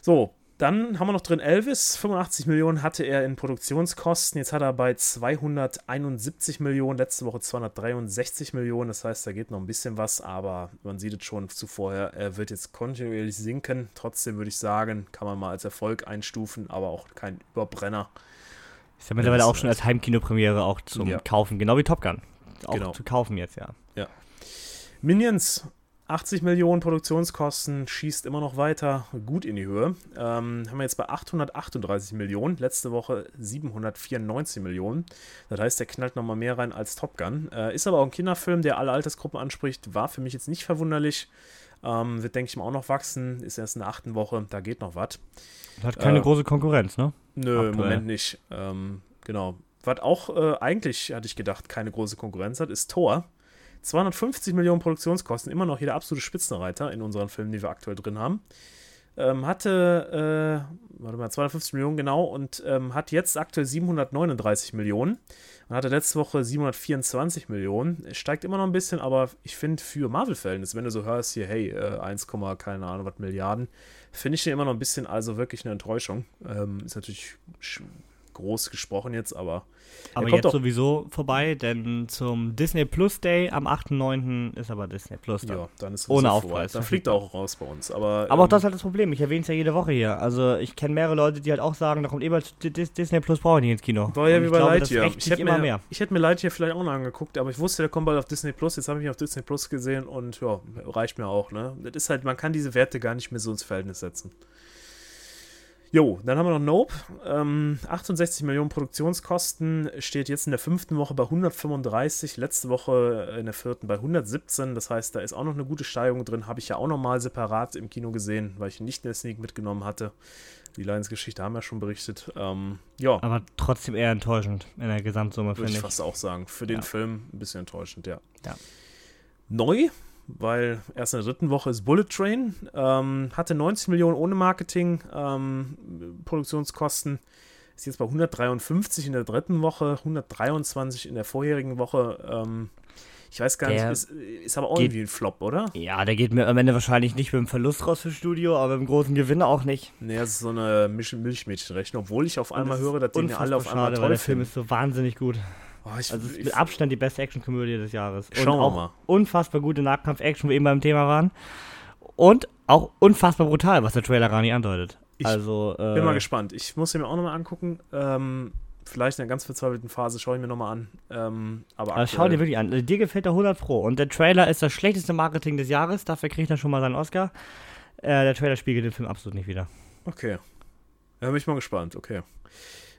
So, dann haben wir noch drin Elvis. 85 Millionen hatte er in Produktionskosten. Jetzt hat er bei 271 Millionen, letzte Woche 263 Millionen. Das heißt, da geht noch ein bisschen was, aber man sieht es schon zuvorher. Er wird jetzt kontinuierlich sinken. Trotzdem würde ich sagen, kann man mal als Erfolg einstufen, aber auch kein Überbrenner. Ist ja mittlerweile auch schon als Heimkinopremiere auch zum ja. Kaufen, genau wie Top Gun. Auch genau. zu kaufen jetzt, ja. Ja. Minions 80 Millionen Produktionskosten, schießt immer noch weiter gut in die Höhe. Ähm, haben wir jetzt bei 838 Millionen, letzte Woche 794 Millionen. Das heißt, der knallt nochmal mehr rein als Top Gun. Äh, ist aber auch ein Kinderfilm, der alle Altersgruppen anspricht. War für mich jetzt nicht verwunderlich. Ähm, wird, denke ich mal, auch noch wachsen. Ist erst in der achten Woche, da geht noch was. Hat keine Äh, große Konkurrenz, ne? Nö, Aktuell. im Moment nicht. Ähm, genau. Was auch äh, eigentlich, hatte ich gedacht, keine große Konkurrenz hat, ist Thor. 250 Millionen Produktionskosten, immer noch hier der absolute Spitzenreiter in unseren Filmen, die wir aktuell drin haben. Ähm, hatte, äh, warte mal, 250 Millionen genau und ähm, hat jetzt aktuell 739 Millionen und hatte letzte Woche 724 Millionen. Steigt immer noch ein bisschen, aber ich finde für Marvel-Verhältnisse, wenn du so hörst hier, hey, äh, 1, keine Ahnung, was Milliarden, finde ich den immer noch ein bisschen, also wirklich eine Enttäuschung. Ähm, ist natürlich groß gesprochen jetzt, aber Aber kommt jetzt doch- sowieso vorbei, denn zum Disney Plus Day am 8.9. ist aber Disney Plus dann. ja, dann ist Ohne Aufpreis. Dann fliegt er auch raus bei uns. Aber, Aber auch ähm, das ist halt das Problem. Ich erwähne es ja jede Woche hier. Also ich kenne mehrere Leute, die halt auch sagen, da kommt eh bald Di- Dis- Disney Plus, brauche ich nicht ins Kino. War ja wie ich bei Lightyear. Ich hätte mir, mehr. ich hätte mir Lightyear vielleicht auch noch angeguckt, aber ich wusste, der kommt bald auf Disney Plus. Jetzt habe ich ihn auf Disney Plus gesehen und ja, reicht mir auch. Ne? Das ist halt, man kann diese Werte gar nicht mehr so ins Verhältnis setzen. Jo, dann haben wir noch Nope. Ähm, 68 Millionen Produktionskosten steht jetzt in der fünften Woche bei 135, letzte Woche in der vierten bei 117. Das heißt, da ist auch noch eine gute Steigerung drin. Habe ich ja auch nochmal separat im Kino gesehen, weil ich nicht in der Sneak mitgenommen hatte. Die Lions-Geschichte haben wir schon berichtet. Ähm, ja, Aber trotzdem eher enttäuschend in der Gesamtsumme, würde finde ich ich. fast auch sagen. Für den Ja. Film ein bisschen enttäuschend, ja. Ja. Neu, weil erst in der dritten Woche ist Bullet Train. Ähm, hatte 90 Millionen ohne Marketing, ähm, Produktionskosten. Ist jetzt bei 153 in der dritten Woche, 123 in der vorherigen Woche. Ähm, ich weiß gar Der nicht, ist, ist aber auch geht- irgendwie ein Flop, oder? Ja, der geht mir am Ende wahrscheinlich nicht mit dem Verlust raus fürs Studio, aber mit dem großen Gewinn auch nicht. Nee, das ist so eine Milch Milchmädchenrechnung, obwohl ich auf einmal höre, dass ja alle auf einmal schade, weil toll der Film ist so wahnsinnig gut. Oh, ich, Also es ist ich, mit Abstand die beste Actionkomödie des Jahres. Schauen wir auch mal. unfassbar gute Nahkampf-Action, wo wir eben beim Thema waren. Und auch unfassbar brutal, was der Trailer gar nicht andeutet. Ich also, äh, Bin mal gespannt. Ich muss ihn mir auch nochmal angucken. Ähm, vielleicht in einer ganz verzweifelten Phase schaue ich mir nochmal an. Ähm, aber Also schau dir wirklich an. Also Dir gefällt der 100 Pro. Und der Trailer ist das schlechteste Marketing des Jahres. Dafür kriegt er schon mal seinen Oscar. Äh, der Trailer spiegelt den Film absolut nicht wieder. Okay. Ja, bin ich mal gespannt. Okay.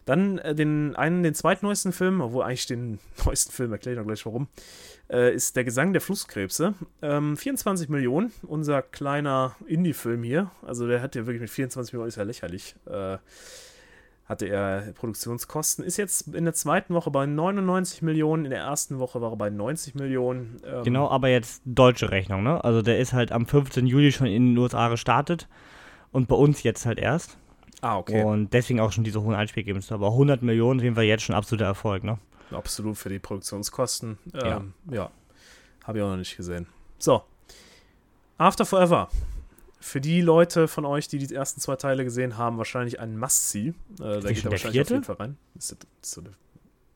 Dann äh, den einen, den zweitneuesten Film, obwohl eigentlich den [LAUGHS] neuesten Film, erkläre ich noch gleich warum, äh, ist Der Gesang der Flusskrebse. Ähm, 24 Millionen, unser kleiner Indie-Film hier. Also der hat ja wirklich mit 24 Millionen, ist ja lächerlich. Äh, hatte er Produktionskosten. Ist jetzt in der zweiten Woche bei 99 Millionen, in der ersten Woche war er bei 90 Millionen. Ähm, Genau, aber jetzt deutsche Rechnung, ne? Also der ist halt am 15. Juli schon in den USA gestartet. Und bei uns jetzt halt erst. Ah, okay. Und deswegen auch schon diese hohen Einspielgebnisse. Aber 100 Millionen jeden Fall jetzt schon absoluter Erfolg, ne? Absolut für die Produktionskosten. Ja. Ähm, ja. Habe ich auch noch nicht gesehen. So. After Forever. Für die Leute von euch, die die ersten zwei Teile gesehen haben, wahrscheinlich ein Must-See. Äh, da geht er wahrscheinlich auf vierte? jeden Fall rein. Ist, das, ist so der,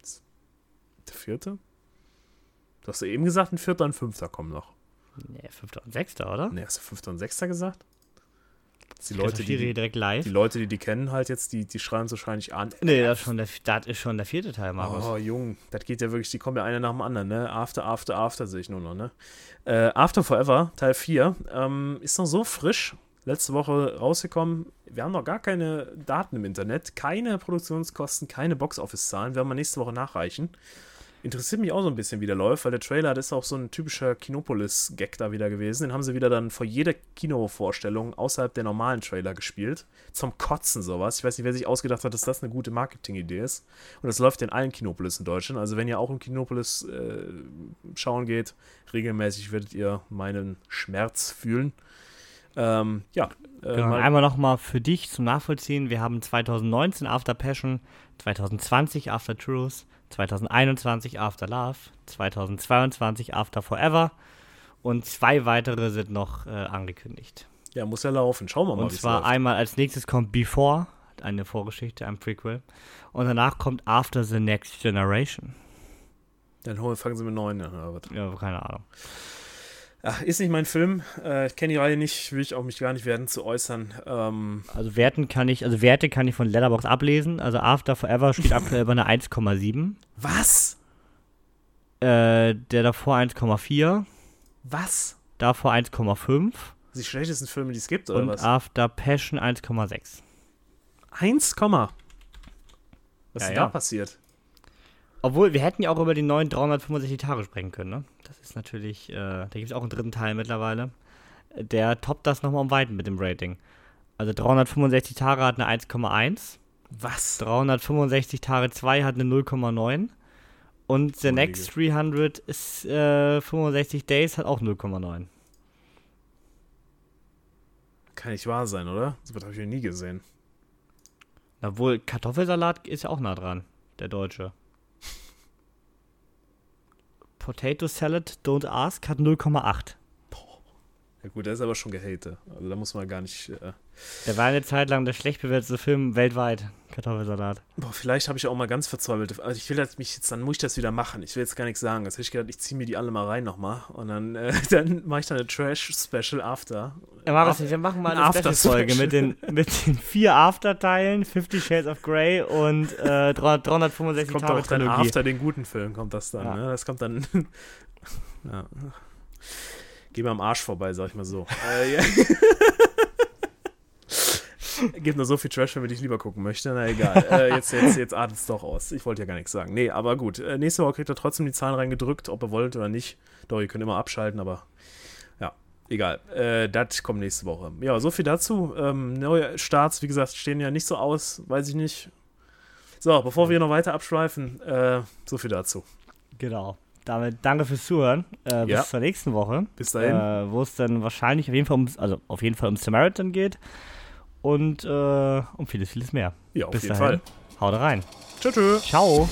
ist der vierte? Du hast ja eben gesagt, ein vierter und ein fünfter kommen noch. Nee, 5. und 6. oder? Ne, hast du fünfter und sechster gesagt? Die Leute, die, die, direkt live. die Leute, die die kennen halt jetzt, die, die schreien so wahrscheinlich an. nee, das ist, schon der, das ist schon der vierte Teil, Markus. Oh, Jung, das geht ja wirklich, die kommen ja einer nach dem anderen, ne? After, After, After sehe ich nur noch, ne? Äh, After Forever, Teil 4, ähm, ist noch so frisch, letzte Woche rausgekommen. Wir haben noch gar keine Daten im Internet, keine Produktionskosten, keine Box-Office-Zahlen, werden wir nächste Woche nachreichen. Interessiert mich auch so ein bisschen, wie der läuft, weil der Trailer, das ist auch so ein typischer Kinopolis-Gag da wieder gewesen. Den haben sie wieder dann vor jeder Kinovorstellung außerhalb der normalen Trailer gespielt. Zum Kotzen sowas. Ich weiß nicht, wer sich ausgedacht hat, dass das eine gute Marketingidee ist. Und das läuft in allen Kinopolis in Deutschland. Also wenn ihr auch im Kinopolis äh, schauen geht, regelmäßig werdet ihr meinen Schmerz fühlen. Ähm, ja. Äh, Genau, mal- einmal nochmal für dich zum Nachvollziehen. Wir haben 2019 After Passion, 2020 After Truth, 2021 After Love, 2022 After Forever und zwei weitere sind noch äh, angekündigt. ja, muss ja laufen. Schauen wir mal, Und zwar läuft. einmal als nächstes kommt Before, eine Vorgeschichte, ein Prequel. Und danach kommt After the Next Generation. Dann fangen sie mit neun an. oder was? Ja, keine Ahnung. Ach, ist nicht mein Film. Äh, ich kenne die Reihe nicht, will ich auch mich gar nicht werden zu äußern. Ähm, Also Werten kann ich, also Werte kann ich von Letterbox ablesen. Also After Forever steht [LAUGHS] aktuell bei einer 1,7. was? Äh, der davor 1,4. Was? Davor 1,5 Die schlechtesten Filme, die es gibt, oder und was? After Passion 1,6. 1, Komma. was Ja, ist denn ja. da passiert? Obwohl, wir hätten ja auch über die neuen 365 Tage sprechen können, ne? Das ist natürlich, äh, da gibt es auch einen dritten Teil mittlerweile. der toppt das nochmal um Weiten mit dem Rating. Also 365 Tage hat eine 1,1. Was? 365 Tage 2 hat eine 0,9. Und The Meine Next 300 ist äh, 65 Days hat auch 0,9. Kann nicht wahr sein, oder? So was habe ich noch nie gesehen. Obwohl, Kartoffelsalat ist ja auch nah dran, der Deutsche. Potato Salad, Don't Ask, hat 0,8. Ja gut, der ist aber schon gehatet. Also da muss man gar nicht. Äh, Der war eine Zeit lang der schlecht bewertete Film weltweit, Kartoffelsalat. boah, vielleicht habe ich auch mal ganz verzweifelt. Also ich will das mich jetzt, dann muss ich das wieder machen. Ich will jetzt gar nichts sagen. Jetzt hätte ich gedacht, ich ziehe mir die alle mal rein nochmal. Und dann, äh, [LAUGHS] dann mache ich dann eine Trash-Special After. Ja, Marius, Af- wir machen mal ein eine After Special-Folge Special. mit den, mit den vier After-Teilen, 50 Shades of Grey und äh, 300 365 Kommt Tage doch dann Trilogie. After den guten Film, kommt das dann. Ja. Ne? Das kommt dann. [LAUGHS] ja. Geh mir am Arsch vorbei, sag ich mal so. [LAUGHS] äh, ja. [LAUGHS] Gibt nur so viel Trash, wenn ich lieber gucken möchte. Na egal. Äh, jetzt jetzt, jetzt artet es doch aus. Ich wollte ja gar nichts sagen. Nee, aber gut. Äh, nächste Woche kriegt ihr trotzdem die Zahlen reingedrückt, ob ihr wollt oder nicht. Doch, ihr könnt immer abschalten, aber ja, egal. Äh, das kommt nächste Woche. Ja, so viel dazu. Ähm, neue Starts, wie gesagt, stehen ja nicht so aus. Weiß ich nicht. So, bevor wir noch weiter abschweifen, äh, so viel dazu. Genau. Damit danke fürs Zuhören. Äh, bis Ja. zur nächsten Woche. Bis dahin. Äh, wo es dann wahrscheinlich auf jeden Fall ums, also auf jeden Fall um Samaritan geht. Und äh, um vieles, vieles mehr. ja, auf bis jeden dahin. Fall. Haut rein. Tschüss. tschüss. Ciao.